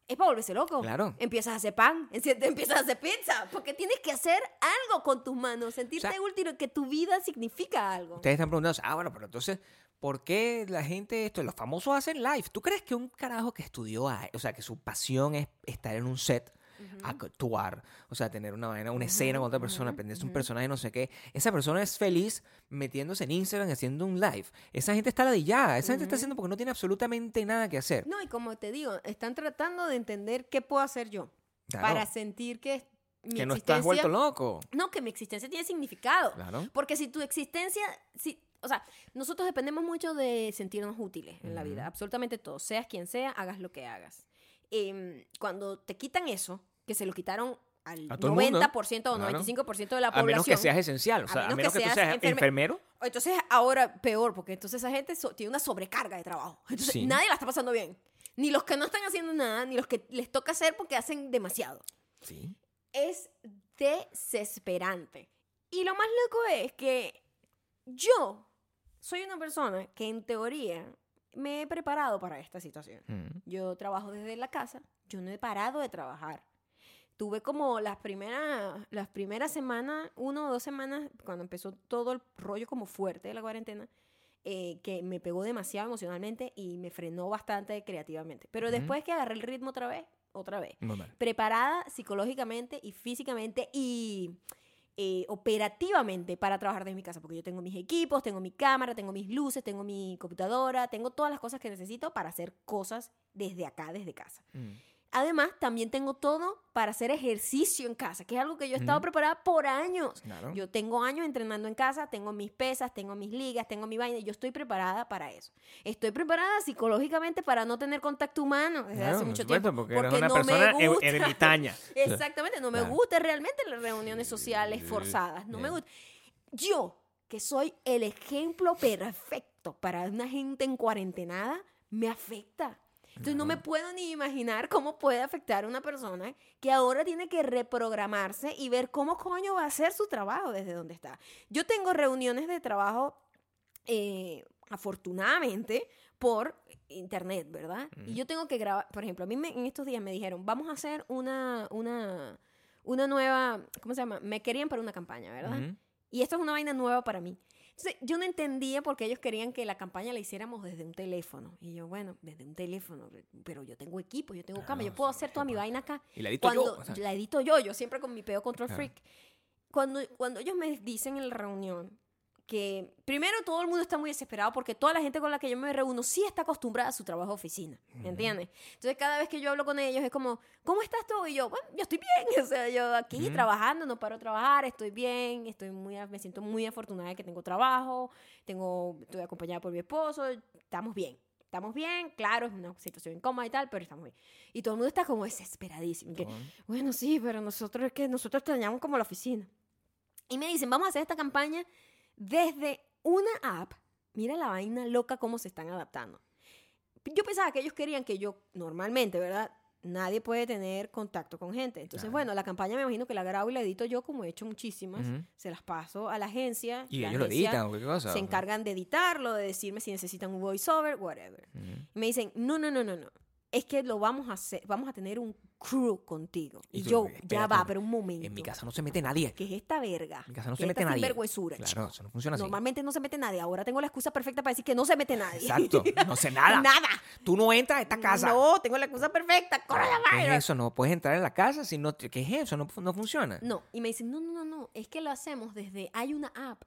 Es para volverse loco. Claro. Empiezas a hacer pan, empiezas a hacer pizza, porque tienes que hacer algo con tus manos, sentirte O sea, útil, que tu vida significa algo. Ustedes están preguntando, ah, bueno, pero entonces, ¿por qué la gente, esto, los famosos hacen live? ¿Tú crees que un carajo que estudió, o sea, que su pasión es estar en un set, actuar, o sea, tener una vaina, una escena con otra persona, aprenderse un personaje, no sé qué, esa persona es feliz metiéndose en Instagram haciendo un live. Esa gente está ladillada, esa gente está haciendo porque no tiene absolutamente nada que hacer. No, y como te digo, están tratando de entender qué puedo hacer yo Claro. para sentir que mi que no estás vuelto loco. No, que mi existencia tiene significado. Claro. Porque si tu existencia, si, o sea, nosotros dependemos mucho de sentirnos útiles en la vida, absolutamente todos, seas quien sea, hagas lo que hagas. Em, cuando te quitan eso, que se lo quitaron al A todo el mundo, 90% o claro. 95% de la A población. menos que seas esencial, o sea, a menos, que, tú seas enferme- enfermero. Entonces ahora peor, porque entonces esa gente so- tiene una sobrecarga de trabajo. Entonces Sí. nadie la está pasando bien. Ni los que no están haciendo nada, ni los que les toca hacer porque hacen demasiado. Sí. Es desesperante. Y lo más loco es que yo soy una persona que en teoría me he preparado para esta situación. Mm. Yo trabajo desde la casa, yo no he parado de trabajar. Tuve como las primeras, las primeras semanas, uno o dos semanas, cuando empezó todo el rollo como fuerte de la cuarentena, eh, que me pegó demasiado emocionalmente y me frenó bastante creativamente. Pero Ujú. después que agarré el ritmo otra vez, otra vez, preparada psicológicamente y físicamente y eh, operativamente para trabajar desde mi casa, porque yo tengo mis equipos, tengo mi cámara, tengo mis luces, tengo mi computadora, tengo todas las cosas que necesito para hacer cosas desde acá, desde casa. Mm. Además, también tengo todo para hacer ejercicio en casa, que es algo que yo he estado Ujú. preparada por años. Claro. Yo tengo años entrenando en casa, tengo mis pesas, tengo mis ligas, tengo mi vaina, y yo estoy preparada para eso. Estoy preparada psicológicamente para no tener contacto humano desde Claro, hace mucho tiempo. porque eres una no persona me er- gusta. ermitaña. Exactamente, no me Claro. gustan realmente las reuniones sociales forzadas, no me gusta. Yo, que soy el ejemplo perfecto para una gente en cuarentenada, me afecta. Entonces no me puedo ni imaginar cómo puede afectar a una persona que ahora tiene que reprogramarse y ver cómo coño va a hacer su trabajo desde donde está. Yo tengo reuniones de trabajo, eh, afortunadamente, por internet, ¿verdad? Y yo tengo que grabar, por ejemplo, a mí me- en estos días me dijeron, vamos a hacer una, una, una nueva, ¿cómo se llama? Me querían para una campaña, ¿verdad? Y esto es una vaina nueva para mí. Entonces, yo no entendía por qué ellos querían que la campaña la hiciéramos desde un teléfono. Y yo, bueno, desde un teléfono, pero yo tengo equipo, yo tengo cámara, yo Claro, puedo hacer toda mi vaina acá. Y la edito yo, Cuando o sea. la edito yo, yo siempre con mi peo control Claro. freak. Cuando, cuando ellos me dicen en la reunión que primero todo el mundo está muy desesperado porque toda la gente con la que yo me reúno sí está acostumbrada a su trabajo de oficina, ¿entiendes? Entonces cada vez que yo hablo con ellos es como, ¿cómo estás tú? Y yo, bueno, yo estoy bien, o sea, yo aquí Ujú. trabajando, no paro de trabajar, estoy bien, estoy muy, me siento muy afortunada de que tengo trabajo, tengo, estoy acompañada por mi esposo, estamos bien. Estamos bien, claro, es una situación incómoda y tal, pero estamos bien. Y todo el mundo está como desesperadísimo. que, bueno, sí, pero nosotros es que nosotros extrañamos como la oficina. Y me dicen, vamos a hacer esta campaña desde una app. Mira la vaina loca cómo se están adaptando. Yo pensaba que ellos querían que yo, normalmente, ¿verdad? Nadie puede tener contacto con gente. Entonces, Claro. bueno, la campaña me imagino que la grabo y la edito yo, como he hecho muchísimas. Se las paso a la agencia. Y la ellos lo editan o qué cosa. Se encargan de editarlo, de decirme si necesitan un voiceover, whatever. Y me dicen, no, no, no, no, no. Es que lo vamos a hacer, vamos a tener un crew contigo. Y, Y tú, yo, ya va, pero un momento. En mi casa no se mete nadie. ¿Qué es esta verga? En mi casa no ¿Qué se mete esta nadie. sinvergüenzura, Claro, eso no funciona así. Normalmente no se mete nadie. Ahora tengo la excusa perfecta para decir que no se mete nadie. Exacto. No sé nada. Nada. Tú no entras a esta casa. No, tengo la excusa perfecta. ¿Qué es eso? No puedes entrar en la casa si no... ¿Qué es eso? No, no funciona. No, y me dicen, no, no, no, no, es que lo hacemos desde, hay una app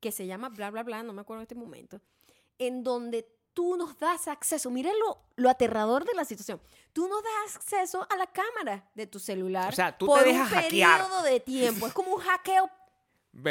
que se llama bla, bla, bla, no me acuerdo en este momento, en donde tú nos das acceso, miren lo, lo aterrador de la situación, tú nos das acceso a la cámara de tu celular O sea, tú te por dejas un hackear. periodo de tiempo, es como un hackeo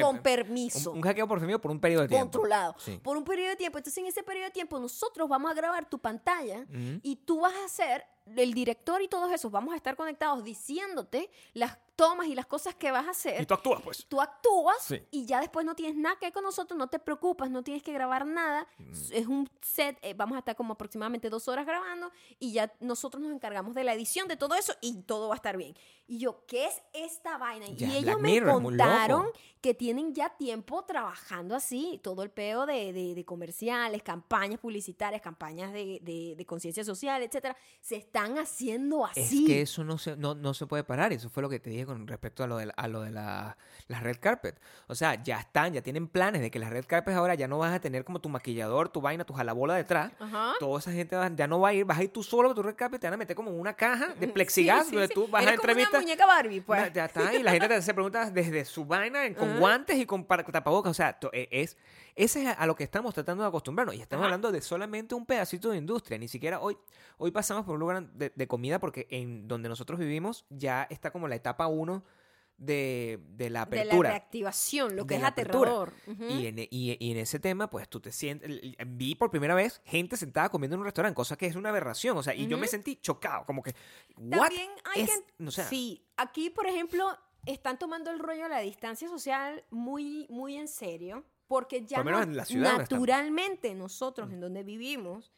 con permiso. Un, hackeo por fin por un periodo de tiempo. controlado Sí. por un periodo de tiempo. Entonces, en ese periodo de tiempo, nosotros vamos a grabar tu pantalla y tú vas a hacer, el director y todos esos, vamos a estar conectados diciéndote las tomas y las cosas que vas a hacer. Y tú actúas, pues. Tú actúas Sí. y ya después no tienes nada que ver con nosotros, no te preocupas, no tienes que grabar nada. Mm. Es un set, eh, vamos a estar como aproximadamente dos horas grabando y ya nosotros nos encargamos de la edición de todo eso y todo va a estar bien. Y yo, ¿qué es esta vaina? Ya, y ellos Black me Mirror contaron que tienen ya tiempo trabajando así, todo el peo de, de- de comerciales, campañas publicitarias, campañas de, de- conciencia social, etcétera, se están haciendo así. Es que eso no se, no, no se puede parar. Eso fue lo que te dije con respecto a lo de, la- a lo de la, las red carpet. O sea, ya están, ya tienen planes de que las red carpet ahora ya no vas a tener como tu maquillador, tu vaina, tu jalabola detrás. Ajá. Toda esa gente va- ya no va a ir, vas a ir tú solo a tu red carpet, te van a meter como una caja de plexiglas sí, donde sí. tú vas Eres a como una entrevistas. muñeca Barbie, pues. Ya está, y la gente te hace preguntas desde su vaina, con Ajá. guantes y con tapabocas. O sea, e- es, ese es a, lo que estamos tratando de acostumbrarnos. Y estamos Ajá. hablando de solamente un pedacito de industria. Ni siquiera hoy, hoy pasamos por un lugar de, de comida porque en donde nosotros vivimos ya está como la etapa 1 de, de la de la apertura. reactivación, lo que es apertura. aterrador. Ujú. Y en, y- y en ese tema, pues tú te sientes. Vi por primera vez gente sentada comiendo en un restaurante, cosa que es una aberración. O sea, y yo me sentí chocado, como que. ¿What? También hay es? que... O sea, sí, aquí, por ejemplo, están tomando el rollo de la distancia social muy, muy en serio, porque ya Por lo menos no- en la ciudad no está. naturalmente nosotros en donde vivimos,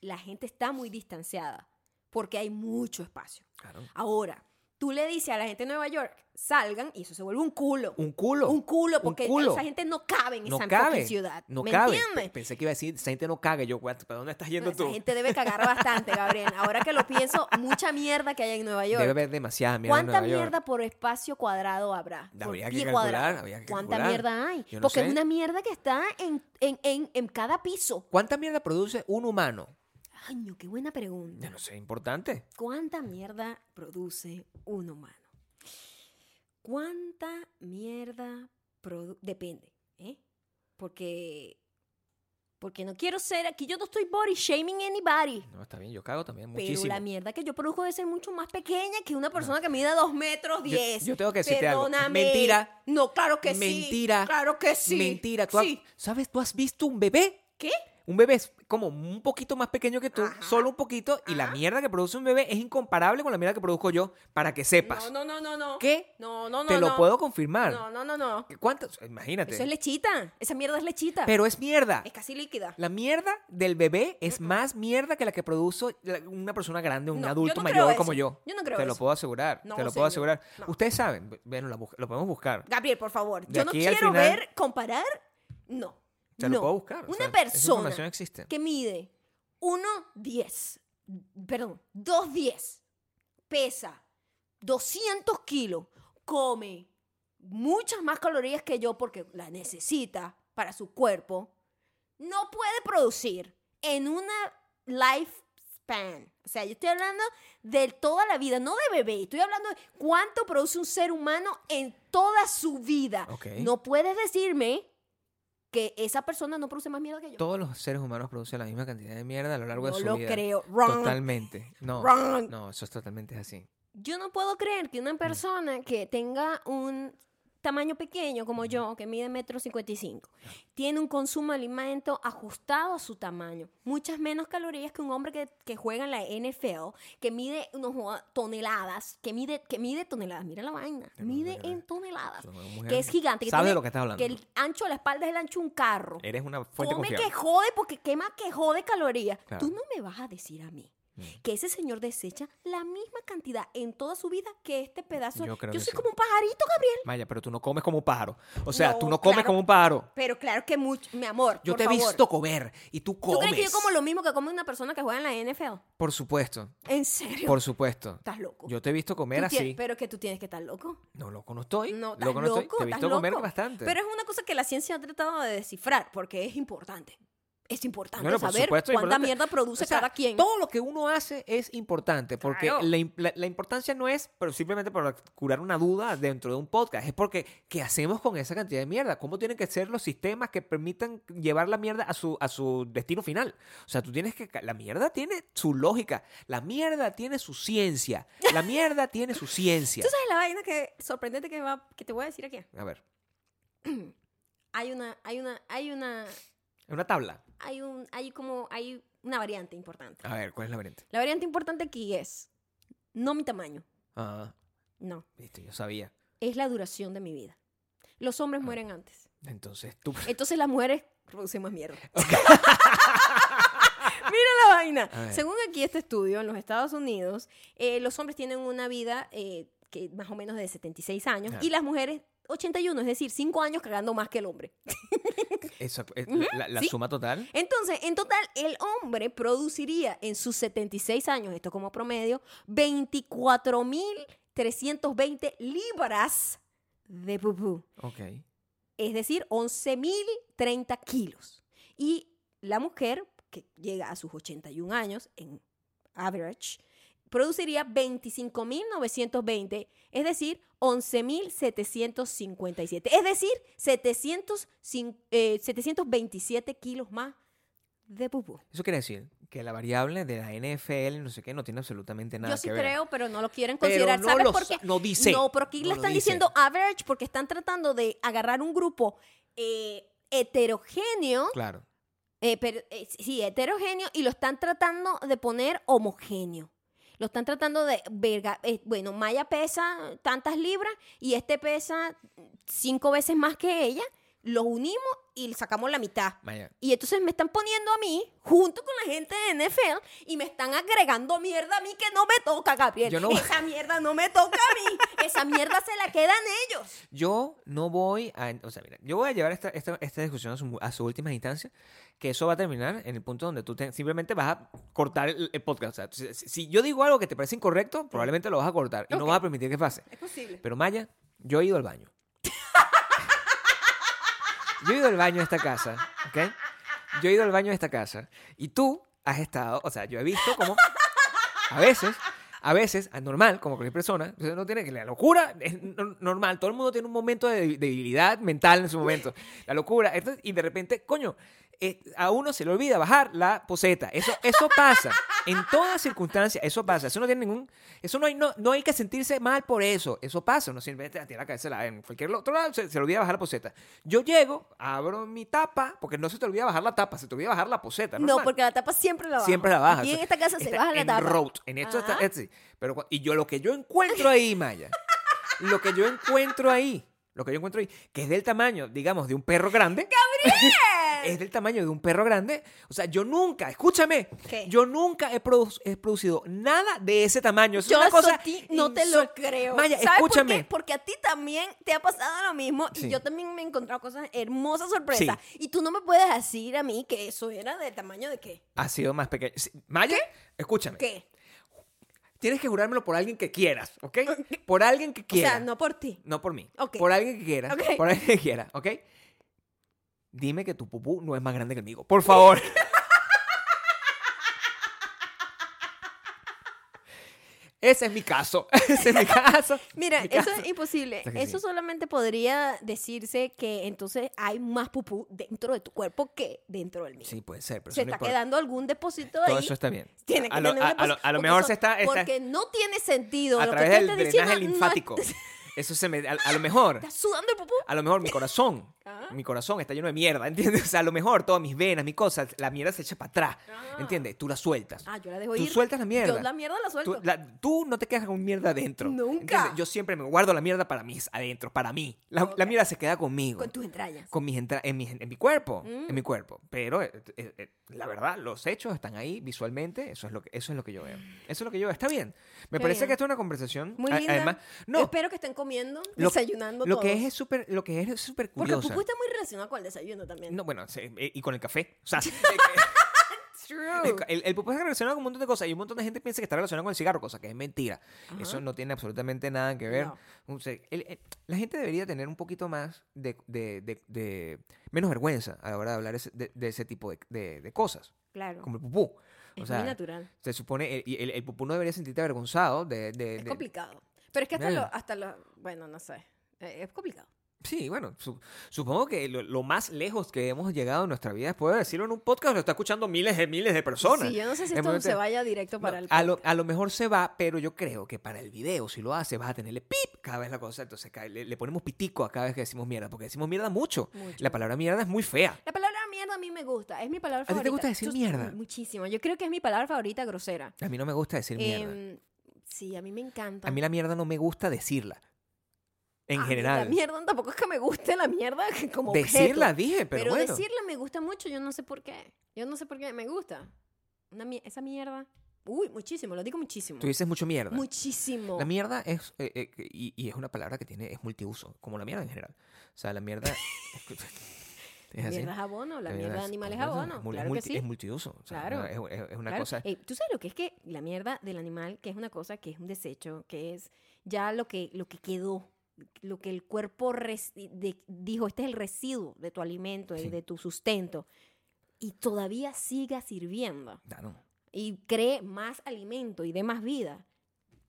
la gente está muy distanciada, porque hay mucho espacio. claro. Ahora, tú le dices a la gente de Nueva York, salgan, y eso se vuelve un culo. Un culo. Un culo, porque culo. esa gente no cabe en no esa cabe. ciudad. No ¿Me cabe. entiendes? Pe- Pensé que iba a decir, esa gente no caga. Yo, "What? ¿para dónde estás yendo Esa tú? gente debe cagar bastante, Gabriel. Ahora que lo pienso, mucha mierda que hay en Nueva York. Debe haber demasiada mierda en ¿Cuánta York. mierda por espacio cuadrado habrá? Por Habría que pie calcular, cuadrado. habría que ¿Cuánta calcular. mierda hay? No Porque sé. es una mierda que está en, en, en, en cada piso. ¿Cuánta mierda produce un humano? Año, qué buena pregunta. Ya no sé, importante. ¿Cuánta mierda produce un humano? ¿Cuánta mierda produce? Depende, ¿eh? Porque, porque no quiero ser, aquí yo no estoy body shaming anybody. No, está bien, yo cago también Pero muchísimo. la mierda que yo produzco debe ser mucho más pequeña que una persona que mide dos metros diez. yo tengo que decirte algo. Perdóname. Mentira. No, claro que sí. Mentira. Claro que sí. Mentira. ¿Tú has- Sí. ¿Sabes? ¿Tú has visto un bebé? ¿Qué? Un bebé es como un poquito más pequeño que tú, Ajá. solo un poquito, y la Ajá. mierda que produce un bebé es incomparable con la mierda que produzco yo, para que sepas. No, no, no, no, no. ¿Qué? No, no, no. Te lo no. puedo confirmar. No, no, no, no. ¿Cuántos? Imagínate. Eso es lechita. Esa mierda es lechita. Pero es mierda. es casi líquida. La mierda del bebé es más mierda que la que produce una persona grande, un No, adulto mayor como yo. Yo no creo Te lo puedo asegurar. No, te lo puedo asegurar. Ustedes saben. Bueno, lo, podemos buscar. Gabriel, por favor. De Yo no quiero final- ver, comparar. No. No. lo puedo buscar. o Una sea, persona existe. que mide 1,10, perdón, 2,10, pesa 200 kilos, come muchas más calorías que yo porque la necesita para su cuerpo, no puede producir en una lifespan. O sea, yo estoy hablando de toda la vida, no de bebé. Estoy hablando de cuánto produce un ser humano en toda su vida. Ok. No puedes decirme que esa persona no produce más mierda que yo. Todos los seres humanos producen la misma cantidad de mierda a lo largo no de su lo vida. creo. Wrong. Totalmente. No. Wrong. No, eso es totalmente así. Yo no puedo creer que una Mm. persona que tenga un tamaño pequeño como yo, que mide metro cincuenta y cinco, tiene un consumo de alimento ajustado a su tamaño. Muchas menos calorías que un hombre que, que juega en la NFL, que mide unos joda- toneladas, que mide, que mide toneladas. Mira la vaina. Mide en toneladas. Una mujer- Que es gigante. Que tiene- lo que estás hablando. Que el ancho de la espalda es el ancho de un carro. Eres una fuente Come confiable. que jode porque quema que jode calorías. Claro. Tú no me vas a decir a mí que ese señor desecha la misma cantidad en toda su vida que este pedazo. Yo creo que soy sí. como un pajarito, Gabriel. Maya, pero tú no comes como un pájaro. O sea, No, tú no comes claro. como un pájaro. Pero claro que mucho, mi amor. Yo por te he favor. visto comer y tú comes. ¿Tú crees que yo como lo mismo que come una persona que juega en la NFL? Por supuesto, ¿En serio? por supuesto. Estás loco. Yo te he visto comer Tú tienes- así. Pero que tú tienes que estar loco. No, loco no estoy. No, estás loco no estoy. Te he estás visto comer loco. bastante. Pero es una cosa que la ciencia ha tratado de descifrar porque es importante. Es importante Bueno, saber supuesto, cuánta importante. mierda produce O sea, cada quien. Todo lo que uno hace es importante porque Claro. la, la- la importancia no es pero simplemente para curar una duda dentro de un podcast, es porque ¿qué hacemos con esa cantidad de mierda? ¿Cómo tienen que ser los sistemas que permitan llevar la mierda a su, a su destino final? O sea, tú tienes que... La mierda tiene su lógica, la mierda tiene su ciencia, la mierda tiene su ciencia. ¿Tú sabes la vaina que sorprendente que, va, que te voy a decir aquí? A ver, Hay una, hay una, hay una, una tabla. hay un, hay como, hay una variante importante. A ver, ¿cuál es la variante? La variante importante aquí es no mi tamaño, Ah, no, viste, yo sabía. es la duración de mi vida. Los hombres mueren antes. Entonces tú... Entonces las mujeres producen más mierda. Mira la vaina. Según aquí este estudio, en los Estados Unidos, eh, los hombres tienen una vida eh, que más o menos de 76 años y las mujeres 81, es decir, 5 años cagando más que el hombre. Esa- eh, la, la sí. suma total. Entonces, en total, el hombre produciría en sus 76 años, esto como promedio, 24.320 libras de pupú. Ok. Es decir, 11.030 kilos. Y la mujer, que llega a sus 81 años en average, produciría 25.920, es decir, 11.757. Es decir, 700, cin- eh, 727 kilos más de pupú. Eso quiere decir que la variable de la NFL, no sé qué, no tiene absolutamente nada Yo sí que ver. creo, pero no lo quieren Pero considerar. no ¿Sabes por qué? no dice. No, pero aquí No le están dice. diciendo average porque están tratando de agarrar un grupo eh, heterogéneo Claro. Eh, pero, eh, sí, heterogéneo y lo están tratando de poner homogéneo. Lo están tratando de, verga, eh, bueno, Maya pesa tantas libras y este pesa cinco veces más que ella. Los unimos y sacamos la mitad. Vaya. Y entonces me están poniendo a mí, junto con la gente de NFL, y me están agregando mierda a mí que no me toca, Gabriel. Yo no- Esa mierda no me toca a mí. Esa mierda se la quedan ellos. Yo no voy a. O sea, mira, yo voy a llevar esta, esta, esta discusión a su, a su última instancia, que eso va a terminar en el punto donde tú te- simplemente vas a cortar el, el podcast. O sea, si, si yo digo algo que te parece incorrecto, probablemente lo vas a cortar y no vas a permitir que pase. Es posible. Pero Maya, yo he ido al baño. Yo he ido al baño de esta casa, ¿ok? Yo he ido al baño de esta casa y tú has estado, o sea, yo he visto como a veces, a veces, es normal, como cualquier persona, no tiene que la locura es no- normal, todo el mundo tiene un momento de debilidad mental en su momento, la locura, y de repente, coño, eh, a uno se le olvida bajar la poseta, eso, eso pasa, en todas circunstancias, eso pasa, eso no tiene ningún, eso no hay, no, no hay que sentirse mal por eso, eso pasa, uno simplemente tiene la cabeza en cualquier otro lado, se, se le olvida bajar la poseta. Yo llego, abro mi tapa, porque no se te olvida bajar la tapa, se te olvida bajar la poseta, No, porque la tapa siempre la baja. Siempre la baja. O en esta casa se baja la en tapa. road. En esto está, Ajá. es así. Pero y yo lo que yo encuentro ahí, Maya, lo que yo encuentro ahí, lo que yo encuentro ahí, que es del tamaño, digamos, de un perro grande. Es del tamaño de un perro grande. O sea, yo nunca, escúchame, ¿Qué? yo nunca he, produ- he producido nada de ese tamaño. Eso Yo es una cosa ti no te lo creo. Maya, ¿Sabes escúchame. por qué? Porque a ti también te ha pasado lo mismo Sí. y yo también me he encontrado cosas hermosas sorpresas. Y tú no me puedes decir a mí que eso era del tamaño de qué. Ha sido más pequeño. Maya, escúchame. ¿Qué? Tienes que jurármelo por alguien que quieras, ¿ok? Por alguien que O quiera. sea, no por ti. No por mí. Ok. Por alguien que quiera. Ok. Por alguien que quiera, ¿ok? Dime que tu pupú no es más grande que el mío. Por favor. Ese es mi caso. Ese es mi caso. Mira, Mi eso es imposible. Que Eso sí. solamente podría decirse que entonces hay más pupú dentro de tu cuerpo que dentro del mío. Sí, puede ser, pero se no está quedando algún depósito Todo ahí. eso está bien. Tiene que a, lo, tener a- un a lo- a mejor eso- se está, está Porque no tiene sentido. a lo que través tú del drenaje no- linfático. Eso se me... A, a lo mejor... ¿Estás sudando el pupú? A lo mejor mi corazón, Ah. mi corazón está lleno de mierda, ¿entiendes? O sea, a lo mejor todas mis venas, mis cosas, la mierda se echa para atrás, ¿entiendes? Tú la sueltas. Ah, yo la dejo Tú ir. sueltas la mierda. Yo la mierda la suelto. Tú, la- tú no te quedas con mierda adentro. Nunca. ¿entiendes? Yo siempre me guardo la mierda para mí, adentro, para mí. La, la Ok. mierda se queda conmigo. Con tus entrañas. con mis entra- en, mi, en mi cuerpo, Mm. en mi cuerpo. Pero eh, eh, eh, la verdad, los hechos están ahí visualmente, eso es lo que eso es lo que yo veo. Eso es lo que yo veo. Está bien. Me Qué parece bien. que esto es una conversación. Muy a- linda. Además, no. Espero que estén comiendo, lo- desayunando Lo que es es súper lo que es es súper Porque el curiosa. pupú está muy relacionado con el desayuno también. No, bueno, sí, eh, y con el café. O sea, True. el, el pupú está relacionado con un montón de cosas y un montón de gente piensa que está relacionado con el cigarro, cosa que es mentira. Ajá. Eso no tiene absolutamente nada que ver. No. O sea, el- el- la gente debería tener un poquito más de, de- de- de- menos vergüenza a la hora de hablar ese- de, ese tipo de, cosas, Claro. como el pupú. O es sea, muy natural. se supone, el, el, pupú no debería sentirte avergonzado de... Es complicado. Pero es que hasta lo, hasta lo, bueno, no sé. Eh, Es complicado. Sí, bueno, su- supongo que lo, lo más lejos que hemos llegado en nuestra vida es poder decirlo en un podcast, lo está escuchando miles de miles de personas. Sí, yo no sé si esto momento- se vaya directo para No, el a, lo, podcast. a lo mejor se va, pero yo creo que para el video, si lo hace, vas a tenerle pip cada vez la cosa. Entonces le, le ponemos pitico a cada vez que decimos mierda, porque decimos mierda mucho. Mucho. La palabra mierda es muy fea. La palabra mierda a mí me gusta. Es mi palabra ti te favorita. gusta decir Yo- mierda? Muchísimo. Yo creo que es mi palabra favorita grosera. A mí no me gusta decir mierda. Sí, a mí me encanta. A mí la mierda no me gusta decirla. En A mí general. La mierda tampoco es que me guste la mierda como objeto. Decirla dije, pero, Pero, bueno. decirla me gusta mucho, yo no sé por qué. Yo no sé por qué me gusta. Una mi- esa mierda. Uy, muchísimo, lo digo muchísimo. Tú dices mucho mierda. Muchísimo. La mierda es, eh, eh, y, y es una palabra que tiene, es multiuso, como la mierda en general. O sea, la mierda... es ¿La mierda es abono? ¿La La mierda de es- animal es abono? Claro que sí. Es multiuso. o sea, Claro. es, es- es una Claro. cosa... Ey, ¿Tú sabes lo que es que la mierda del animal, que es una cosa, que es un desecho, que es ya lo que, lo que quedó, lo que el cuerpo de- dijo, este es el residuo de tu alimento Sí. de tu sustento, y todavía siga sirviendo Claro. y cree más alimento y dé más vida?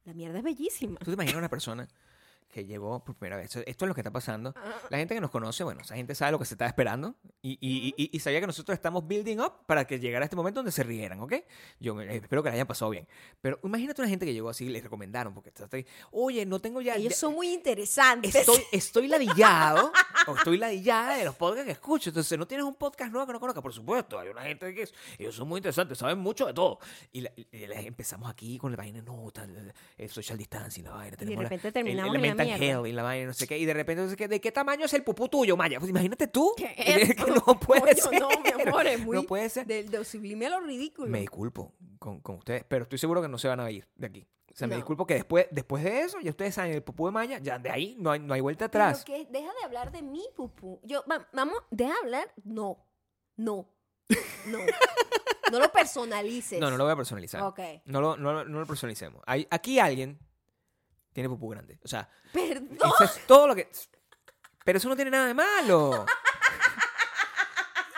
La mierda es bellísima. ¿Tú te imaginas una persona que llegó por primera vez? Esto es lo que está pasando. La gente que nos conoce, bueno, esa gente sabe lo que se está esperando y, y- y- y sabía que nosotros estamos building up para que llegara este momento donde se rieran, ¿ok? Yo eh, espero que la hayan pasado bien. Pero imagínate una gente que llegó así y les recomendaron, porque está ahí, oye, no tengo ya... Ellos ya- son muy interesantes. Estoy, estoy ladillado, o estoy ladillada de los podcasts que escucho. Entonces, ¿no tienes un podcast nuevo que no conozca? Por supuesto, hay una gente que es, ellos son muy interesantes, saben mucho de todo. Y, la- y les empezamos aquí con la vaina, no, tal, el social distancing, la vaina. tenemos la- repente el- terminamos el, en mierda. health y la vaina, no sé qué. Y de repente, no sé qué, ¿de qué tamaño es el pupú tuyo, Maya? Pues imagínate tú. ¿Qué que no puede Coño, ser. No, mi amor, es muy No puede ser. Del, del sublime a lo ridículo. Me disculpo con, con ustedes, pero estoy seguro que no se van a ir de aquí. O sea, me disculpo que después, después de eso, ya ustedes saben, el pupú de Maya, ya de ahí no hay, no hay vuelta Pero atrás. que deja de hablar de mi pupú. Yo, va- vamos, deja de hablar. No. No. No. no lo personalices. No, no lo voy a personalizar. Ok. No lo, no, lo- no lo personalicemos. Hay, aquí alguien tiene pupú grande. O sea, Perdón. eso es todo lo que. Pero eso no tiene nada de malo.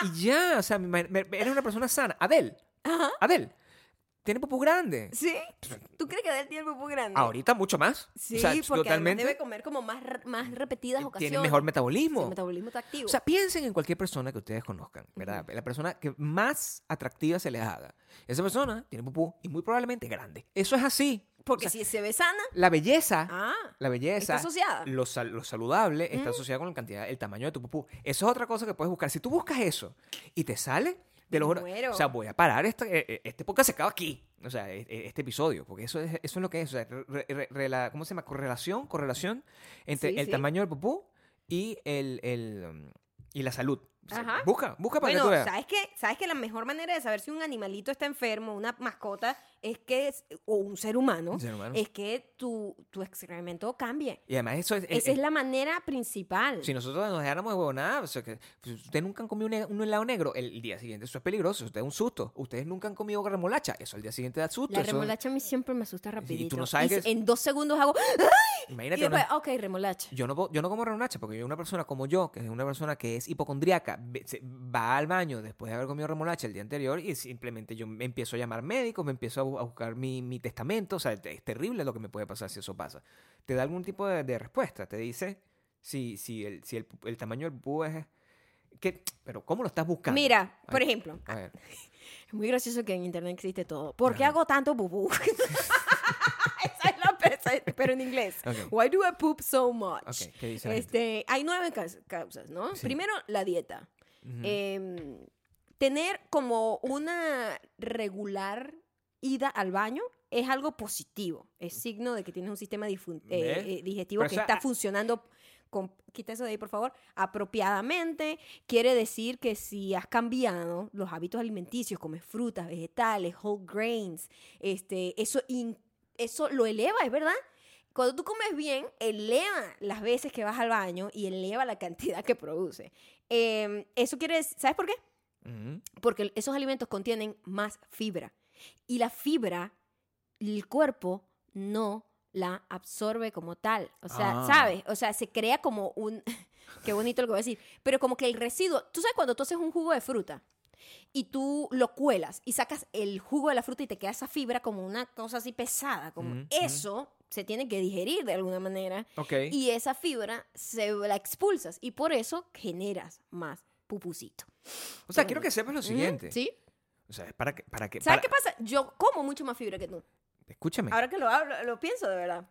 Y ya, o sea, me- me- eres una persona sana. Adel, Ajá. Adel, tiene pupú grande. ¿Sí? ¿Tú crees que Adel tiene el pupú grande? Ahorita mucho más. Sí, o sea, porque además totalmente. debe comer como más, más repetidas ocasiones. Tiene mejor metabolismo. el metabolismo está activo. O sea, piensen en cualquier persona que ustedes conozcan, ¿verdad? La persona que más atractiva se les haga. Esa persona tiene pupú y muy probablemente grande. Eso es así. Porque o sea, si se ve sana, La belleza ah, La belleza, está asociada. lo, sal- lo saludable está asociado con la cantidad, el tamaño de tu pupú. Eso es otra cosa que puedes buscar. Si tú buscas eso y te sale, de lo juro, o sea, voy a parar este, eh, eh, este podcast se acaba aquí. O sea, eh, eh, este episodio, porque eso es, eso es lo que es. O sea, re- ¿cómo se llama? Correlación, correlación entre Sí, el sí. tamaño del pupú y el, el, y la salud. Ajá. Busca, busca para que Bueno, tú veas. ¿sabes qué? ¿Sabes que la mejor manera de saber si un animalito está enfermo, una mascota, es que, es- o un ser humano, Un ser humano. es que tu, tu excremento cambie. Y además eso es... Esa es la manera principal. Si nosotros nos dejáramos de huevonada, o sea, que pues, ustedes nunca han comido un, un helado negro, el, día siguiente eso es peligroso, eso es un susto. Ustedes nunca han comido remolacha, eso al día siguiente da susto. La remolacha a mí siempre me asusta rapidito. no sabes Y que es- En dos segundos hago... Y Imagínate, después, una- ok, remolacha. yo, no, yo no como remolacha porque yo una persona como yo, que es una persona que es hipocondriaca, va al baño después de haber comido remolacha el día anterior y simplemente yo me empiezo a llamar médicos, me empiezo a, a buscar mi, mi testamento, o sea, es terrible lo que me puede pasar si eso pasa. Te da algún tipo de, de respuesta, te dice si, si, el, si el, el tamaño del pupú es... ¿qué? Pero ¿cómo lo estás buscando? Mira, por ejemplo, A ver. es muy gracioso que en internet existe todo. ¿Por qué Ajá. hago tanto pupú? esa es la pe- esa- pero en inglés. Ok. Why do I poop so much? Ok, ¿qué dice? Este, hay nueve causas, ¿no? Sí. Primero, la dieta. Ujú. Em, tener como una regular ida al baño es algo positivo. Es signo de que tienes un sistema eh, eh, digestivo Pero que está funcionando. Con, quita eso de ahí, por favor. Apropiadamente. Quiere decir que si has cambiado los hábitos alimenticios, comes frutas, vegetales, whole grains, este, eso, in- eso lo eleva, ¿es verdad? Cuando tú comes bien, eleva las veces que vas al baño y eleva la cantidad que produce. Em, eso quiere decir, ¿sabes por qué? Porque esos alimentos contienen más fibra. Y la fibra, el cuerpo no la absorbe como tal. O sea, Ah. ¿sabes? O sea, se crea como un... Qué bonito lo que voy a decir. Pero como que el residuo... ¿Tú sabes cuando tú haces un jugo de fruta? Y tú lo cuelas y sacas el jugo de la fruta y te queda esa fibra como una cosa así pesada. Como ujú. eso se tiene que digerir de alguna manera. Ok. Y esa fibra se la expulsas. Y por eso generas más pupucito. o sea, quiero que sepas lo siguiente. ¿Sí? O sea, es para que... Para que ¿Sabes para- qué pasa? Yo como mucho más fibra que tú. Escúchame. Ahora que lo hablo, lo pienso de verdad.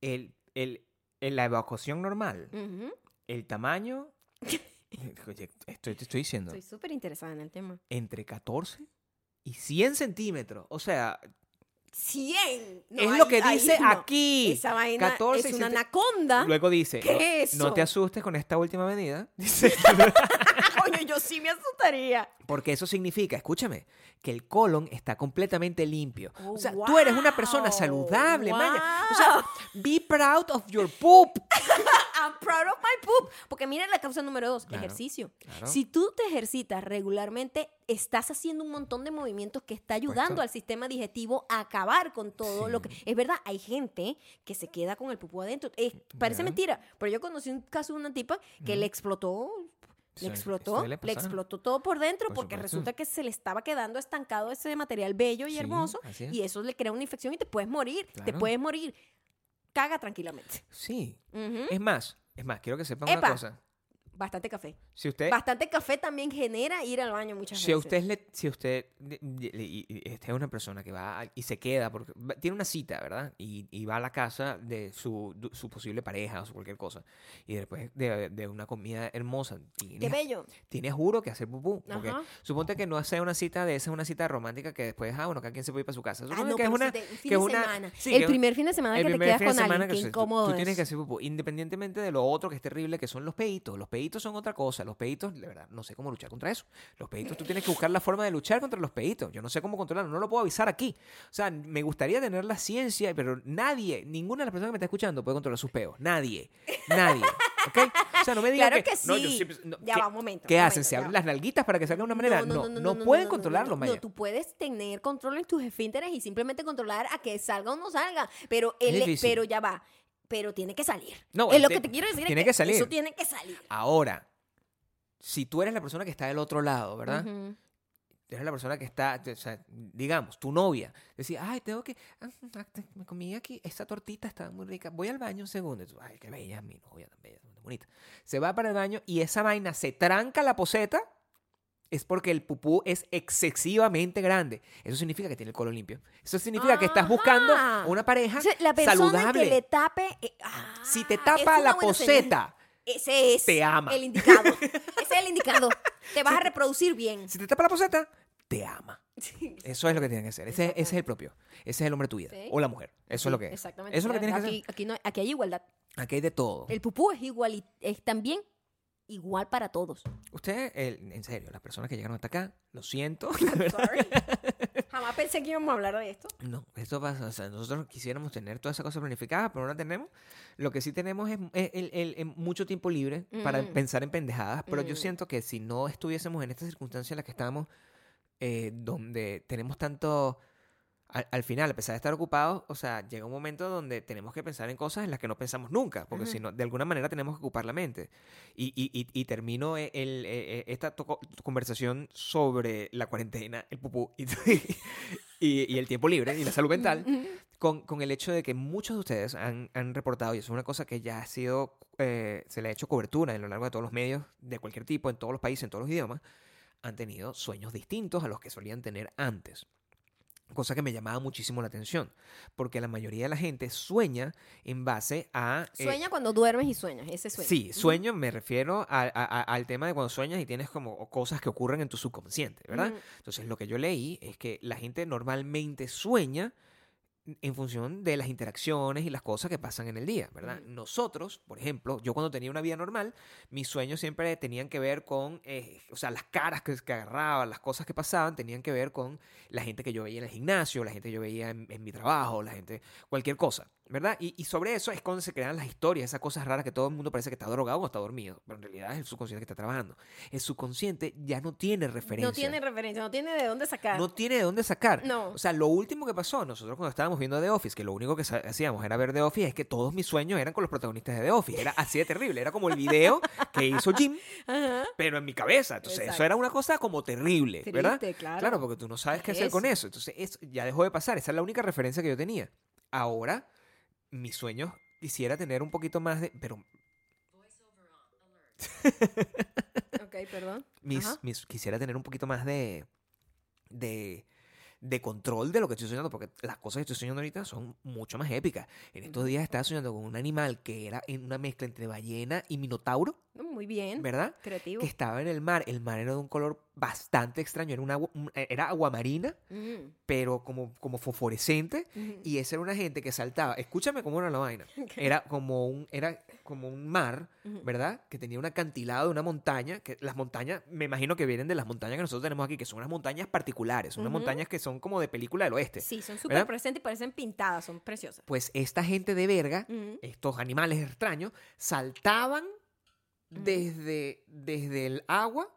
El, el, en la evacuación normal, Ujú. el tamaño... Oye, estoy, te estoy diciendo, Estoy súper interesada en el tema. entre 14 y 100 centímetros. O sea, 100. No, es ahí- lo que dice no. aquí. Esa vaina 14 es una anaconda. Luego dice, ¿Qué no, es no eso? te asustes con esta última medida. Dice, yo sí me asustaría. porque eso significa, escúchame, que el colon está completamente limpio. Oh, o sea, tú eres una persona wow, saludable, maña. O wow. sea, be proud of your poop. I'm proud of my poop. Porque mira la causa número dos, Claro, ejercicio. claro. Si tú te ejercitas regularmente, estás haciendo un montón de movimientos que está ayudando Puesto. al sistema digestivo a acabar con todo lo que... Sí. Es verdad, hay gente que se queda con el pupú adentro. Es- parece mentira, pero yo conocí un caso de una tipa que le explotó... Le explotó, le explotó todo por dentro Por porque supuesto. resulta que se le estaba quedando estancado ese material bello y Sí, hermoso es. y eso le crea una infección y te puedes morir, te puedes morir. Caga tranquilamente. Sí. Es más, es más, quiero que sepan Epa. una cosa. Bastante café. Si usted, Bastante café también genera ir al baño muchas si a veces. usted le, si usted de- de- y- y- es una persona que va a- y se queda porque va- tiene una cita, ¿verdad? Y, y va a la casa de su, du- su posible pareja o su cualquier cosa y después de, de una comida hermosa Qué tiene, bello. tiene juro que hacer pupú, porque Ajá. suponte que no sea una cita de esa, una cita romántica que después ah bueno cada quien se puede ir para su casa. Ah, Suponte no, que es pero una si te- un fin que es una- semana. sí, el primer fin de semana que te primer quedas fin de con semana alguien, que qué se- tú- incómodo tú, tienes es. que hacer pupú, independientemente de lo otro que es terrible, que son los peitos. Los peitos son otra cosa. Los peitos, de verdad, no sé cómo luchar contra eso. Los peitos, tú tienes que buscar la forma de luchar contra los peitos. Yo no sé cómo controlarlo, no lo puedo avisar aquí. O sea, me gustaría tener la ciencia, pero nadie, ninguna de las personas que me está escuchando puede controlar sus peos. Nadie. Nadie. ¿Ok? O sea, no me digan Claro que, que sí. no, yo siempre- no, ya ¿qué- va, un momento. ¿Qué un hacen? momento, ¿Se abren las nalguitas para que salga de una manera? No, no, pueden controlarlo, no, Maya. No, tú puedes tener control en tus esfínteres y simplemente controlar a que salga o no salga. Pero, el, pero ya va. Pero tiene que salir. No, es lo te- que te quiero decir. es tiene que salir. Eso tiene que salir. Ahora, si tú eres la persona que está del otro lado, ¿verdad? Ujú. eres la persona que está, o sea, digamos, tu novia, decía, ay, tengo que, ah, ah, me comí aquí, esta tortita está muy rica, voy al baño un segundo, y tú, ay, qué bella mi novia, tan bella, tan bonita. Se va para el baño y esa vaina se tranca la poseta, es porque el pupú es excesivamente grande. Eso significa que tiene el colon limpio. Eso significa que estás buscando una pareja O sea, la persona saludable. que le tape. eh, ah, si te tapa la poseta, Ese es Te ama. el indicado. Ese es el indicado. Te vas a reproducir bien. si te tapa la poseta, te ama. Sí. Eso es lo que tienen que hacer. Ese, ese es el propio. Ese es el hombre de tu vida. Sí. O la mujer. Eso es lo que es. Exactamente. Eso es lo que tienes que aquí, hacer. Aquí, no, aquí hay igualdad. Aquí hay de todo. El pupú es igual y es también igual para todos. Usted, el- en serio, las personas que llegaron hasta acá, lo siento. Sorry. Jamás pensé que íbamos a hablar de esto. No, esto pasa. O sea, nosotros quisiéramos tener toda esa cosa planificada, pero no la tenemos. Lo que sí tenemos es, mucho tiempo libre para Mm. pensar en pendejadas. Pero yo Mm. siento que si no estuviésemos en estas circunstancias en las que estamos, eh, donde tenemos tanto. Al, al final, a pesar de estar ocupados, o sea, llega un momento donde tenemos que pensar en cosas en las que no pensamos nunca, porque Ujú. si no, de alguna manera tenemos que ocupar la mente. Y, y, y, y termino el, el- eh, esta conversación sobre la cuarentena, el pupú y, el tiempo libre y la salud mental con, con el hecho de que muchos de ustedes han, han reportado, y eso es una cosa que ya ha sido, eh, se le ha hecho cobertura a lo largo de todos los medios de cualquier tipo, en todos los países, en todos los idiomas, han tenido sueños distintos a los que solían tener antes. Cosa que me llamaba muchísimo la atención, porque la mayoría de la gente sueña en base a... eh, Sueña cuando duermes y sueñas, ese sueño. Sí, sueño me refiero a- a- a- al tema de cuando sueñas y tienes como cosas que ocurren en tu subconsciente, ¿verdad? Entonces lo que yo leí es que la gente normalmente sueña en función de las interacciones y las cosas que pasan en el día, ¿verdad? Nosotros, por ejemplo, yo cuando tenía una vida normal, mis sueños siempre tenían que ver con, eh, o sea, las caras que, que agarraba, las cosas que pasaban, tenían que ver con la gente que yo veía en el gimnasio, la gente que yo veía en, en mi trabajo, la gente, cualquier cosa, ¿verdad? Y, y sobre eso es cuando se crean las historias, esas cosas raras que todo el mundo parece que está drogado o está dormido, pero en realidad es el subconsciente que está trabajando. El subconsciente ya no tiene referencia. No tiene referencia, no tiene de dónde sacar. No tiene de dónde sacar. No. O sea, lo último que pasó, nosotros cuando estábamos viendo The Office, que lo único que hacíamos era ver The Office, es que todos mis sueños eran con los protagonistas de The Office. Era así de terrible. Era como el video que hizo Jim, Ajá. pero en mi cabeza. Entonces, eso Exacto. era una cosa como terrible, ¿verdad? Triste, claro. Claro, porque tú no sabes qué hacer con eso. eso. Entonces, eso ya dejó de pasar. Esa es la única referencia que yo tenía. Ahora, mis sueños quisiera tener un poquito más de. Pero Ok, perdón. mis, mis- quisiera tener un poquito más de, de, de control de lo que estoy soñando, porque las cosas que estoy soñando ahorita son mucho más épicas. En estos días estaba soñando con un animal que era en una mezcla entre ballena y minotauro, Muy bien. ¿verdad? Creativo. Que estaba en el mar. El mar era de un color bastante extraño, era, un agua, un- era aguamarina, Ujú, pero como, como fosforescente. Y esa era una gente que saltaba. Escúchame cómo era la vaina. Era como un, era como un mar. ¿verdad? Que tenía un acantilado de una montaña. Que las montañas, me imagino que vienen de las montañas que nosotros tenemos aquí, que son unas montañas particulares, unas Ujú. montañas que son como de película del oeste. Sí, son súper presentes y parecen pintadas, son preciosas. Pues esta gente de verga, estos animales extraños, saltaban. Desde, desde el agua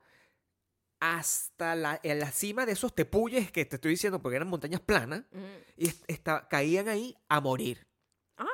hasta la, en la cima de esos tepuyes que te estoy diciendo, porque eran montañas planas, Ujú. y est- esta- caían ahí a morir. Ah.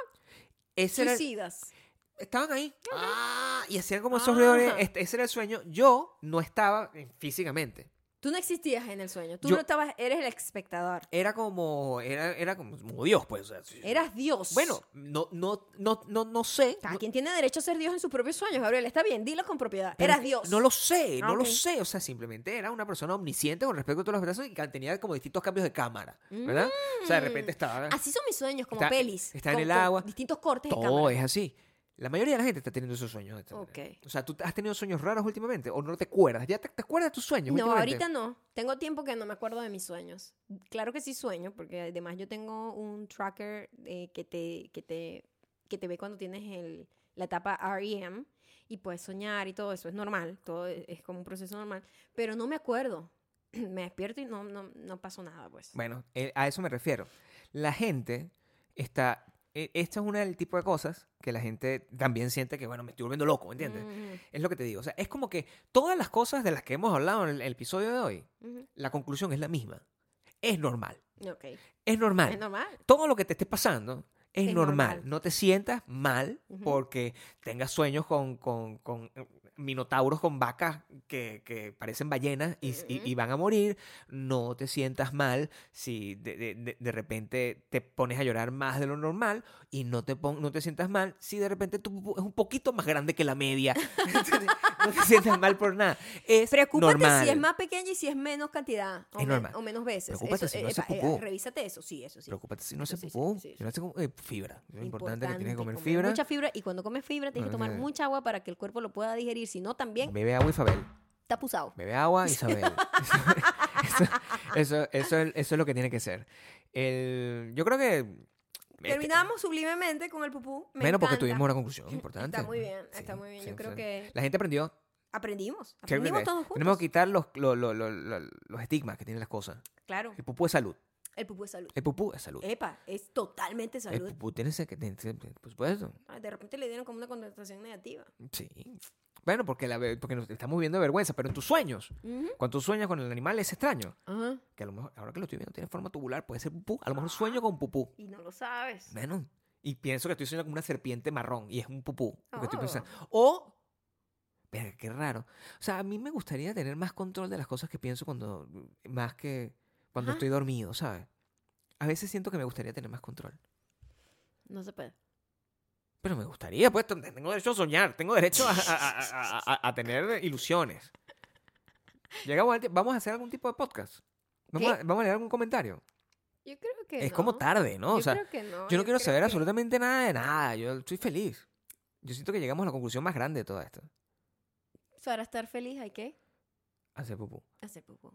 Ese era, Suicidas. estaban ahí ah, y hacían como esos ruidos. Ajá. este- ese era el sueño. Yo no estaba eh, físicamente. Tú no existías en el sueño. Tú Yo- no estabas, eres el espectador. Era como, era, era como, como Dios, pues. o sea, sí. Eras Dios. Bueno, no, no, no, no, no sé. Cada no- quien tiene derecho a ser Dios en sus propios sueños, Gabriel. Está bien, dilo con propiedad. pero Eras Dios. No lo sé, Ah, no lo sé. O sea, simplemente era una persona omnisciente con respecto a todos los brazos y que tenía como distintos cambios de cámara, ¿verdad? O sea, de repente estaba... Así son mis sueños, como Está- pelis. está en con- el con agua. Distintos cortes de Todo cámara. es así. La mayoría de la gente está teniendo esos sueños. de esta manera. Ok. O sea, ¿tú has tenido sueños raros últimamente o no te acuerdas? ¿Ya te, te acuerdas de tus sueños No, ahorita no. Tengo tiempo que no me acuerdo de mis sueños. Claro que sí sueño, porque además yo tengo un tracker eh, que, te, que, te, que te ve cuando tienes el, la etapa REM y puedes soñar y todo eso. Es normal, todo es, es como un proceso normal. Pero no me acuerdo. me despierto y no, no, no pasó nada, pues. Bueno, eh, a eso me refiero. La gente está... eh, Esta es una del tipo de cosas que la gente también siente que, bueno, me estoy volviendo loco, ¿entiendes? Mm, Es lo que te digo. O sea, es como que todas las cosas de las que hemos hablado en el, el episodio de hoy, la conclusión es la misma. Es normal. Es normal. Es normal. Todo lo que te esté pasando es, Es normal. normal. No te sientas mal porque tengas sueños con, con- con, minotauros con vacas que, que parecen ballenas y, van a morir. No te sientas mal si de, de- de- repente te pones a llorar más de lo normal y no te, pon- no te sientas mal si de repente tu pupú es un poquito más grande que la media. No te sientas mal por nada. Es Preocúpate normal. si es más pequeña y si es menos cantidad. O, Es normal. o menos veces. Preocúpate si no hace epa, eh, revísate eso, sí, eso sí. Preocúpate si no hace sí, sí, pupú. sí, sí. Si no hace eh, fibra. Es importante, que tienes que comer Importante, fibra. Mucha fibra. Y cuando comes fibra tienes que tomar mucha agua para que el cuerpo lo pueda digerir. Si no, también Bebe agua, Isabel. está pusado. Bebe agua, Isabel. eso, eso, eso, es- eso es lo que tiene que ser. El, yo creo que... este, Terminamos sublimemente con el pupú. Me Bueno, porque tuvimos una conclusión importante. Está muy bien, Sí, está muy bien. sí, Yo creo sí. que La gente aprendió. aprendimos. Que Aprendimos todos juntos. Tenemos que quitar los, lo- lo- lo- lo- los estigmas que tienen las cosas. Claro, El pupú es salud. el pupú es salud. El pupú es salud. Epa, es totalmente El salud. pupú tiene que... Por supuesto. De repente le dieron como una connotación negativa. Sí. Bueno, porque, la, porque nos estamos viviendo de vergüenza, pero en tus sueños, cuando tú sueñas con el animal es extraño. Ajá. Que a lo mejor, ahora que lo estoy viendo, tiene forma tubular, puede ser pupú. A lo mejor sueño con pupú. Y no lo sabes. Bueno, y pienso que estoy soñando como una serpiente marrón y es un pupú. lo que estoy Oh. pensando. O, pero qué raro. O sea, a mí me gustaría tener más control de las cosas que pienso cuando, más que cuando estoy dormido, ¿sabes? A veces siento que me gustaría tener más control. No se puede. Pero me gustaría, pues, tengo derecho a soñar, tengo derecho a, a- a- tener ilusiones. Llegamos al vamos a hacer algún tipo de podcast. Vamos, a, vamos a leer algún comentario. Yo creo que Es como tarde, ¿no? O Yo sea, creo que no, yo no quiero saber que- absolutamente nada de nada. Yo estoy feliz. Yo siento que llegamos a la conclusión más grande de todo esto. Para estar feliz hay que Hacer pupú. hacer pupú.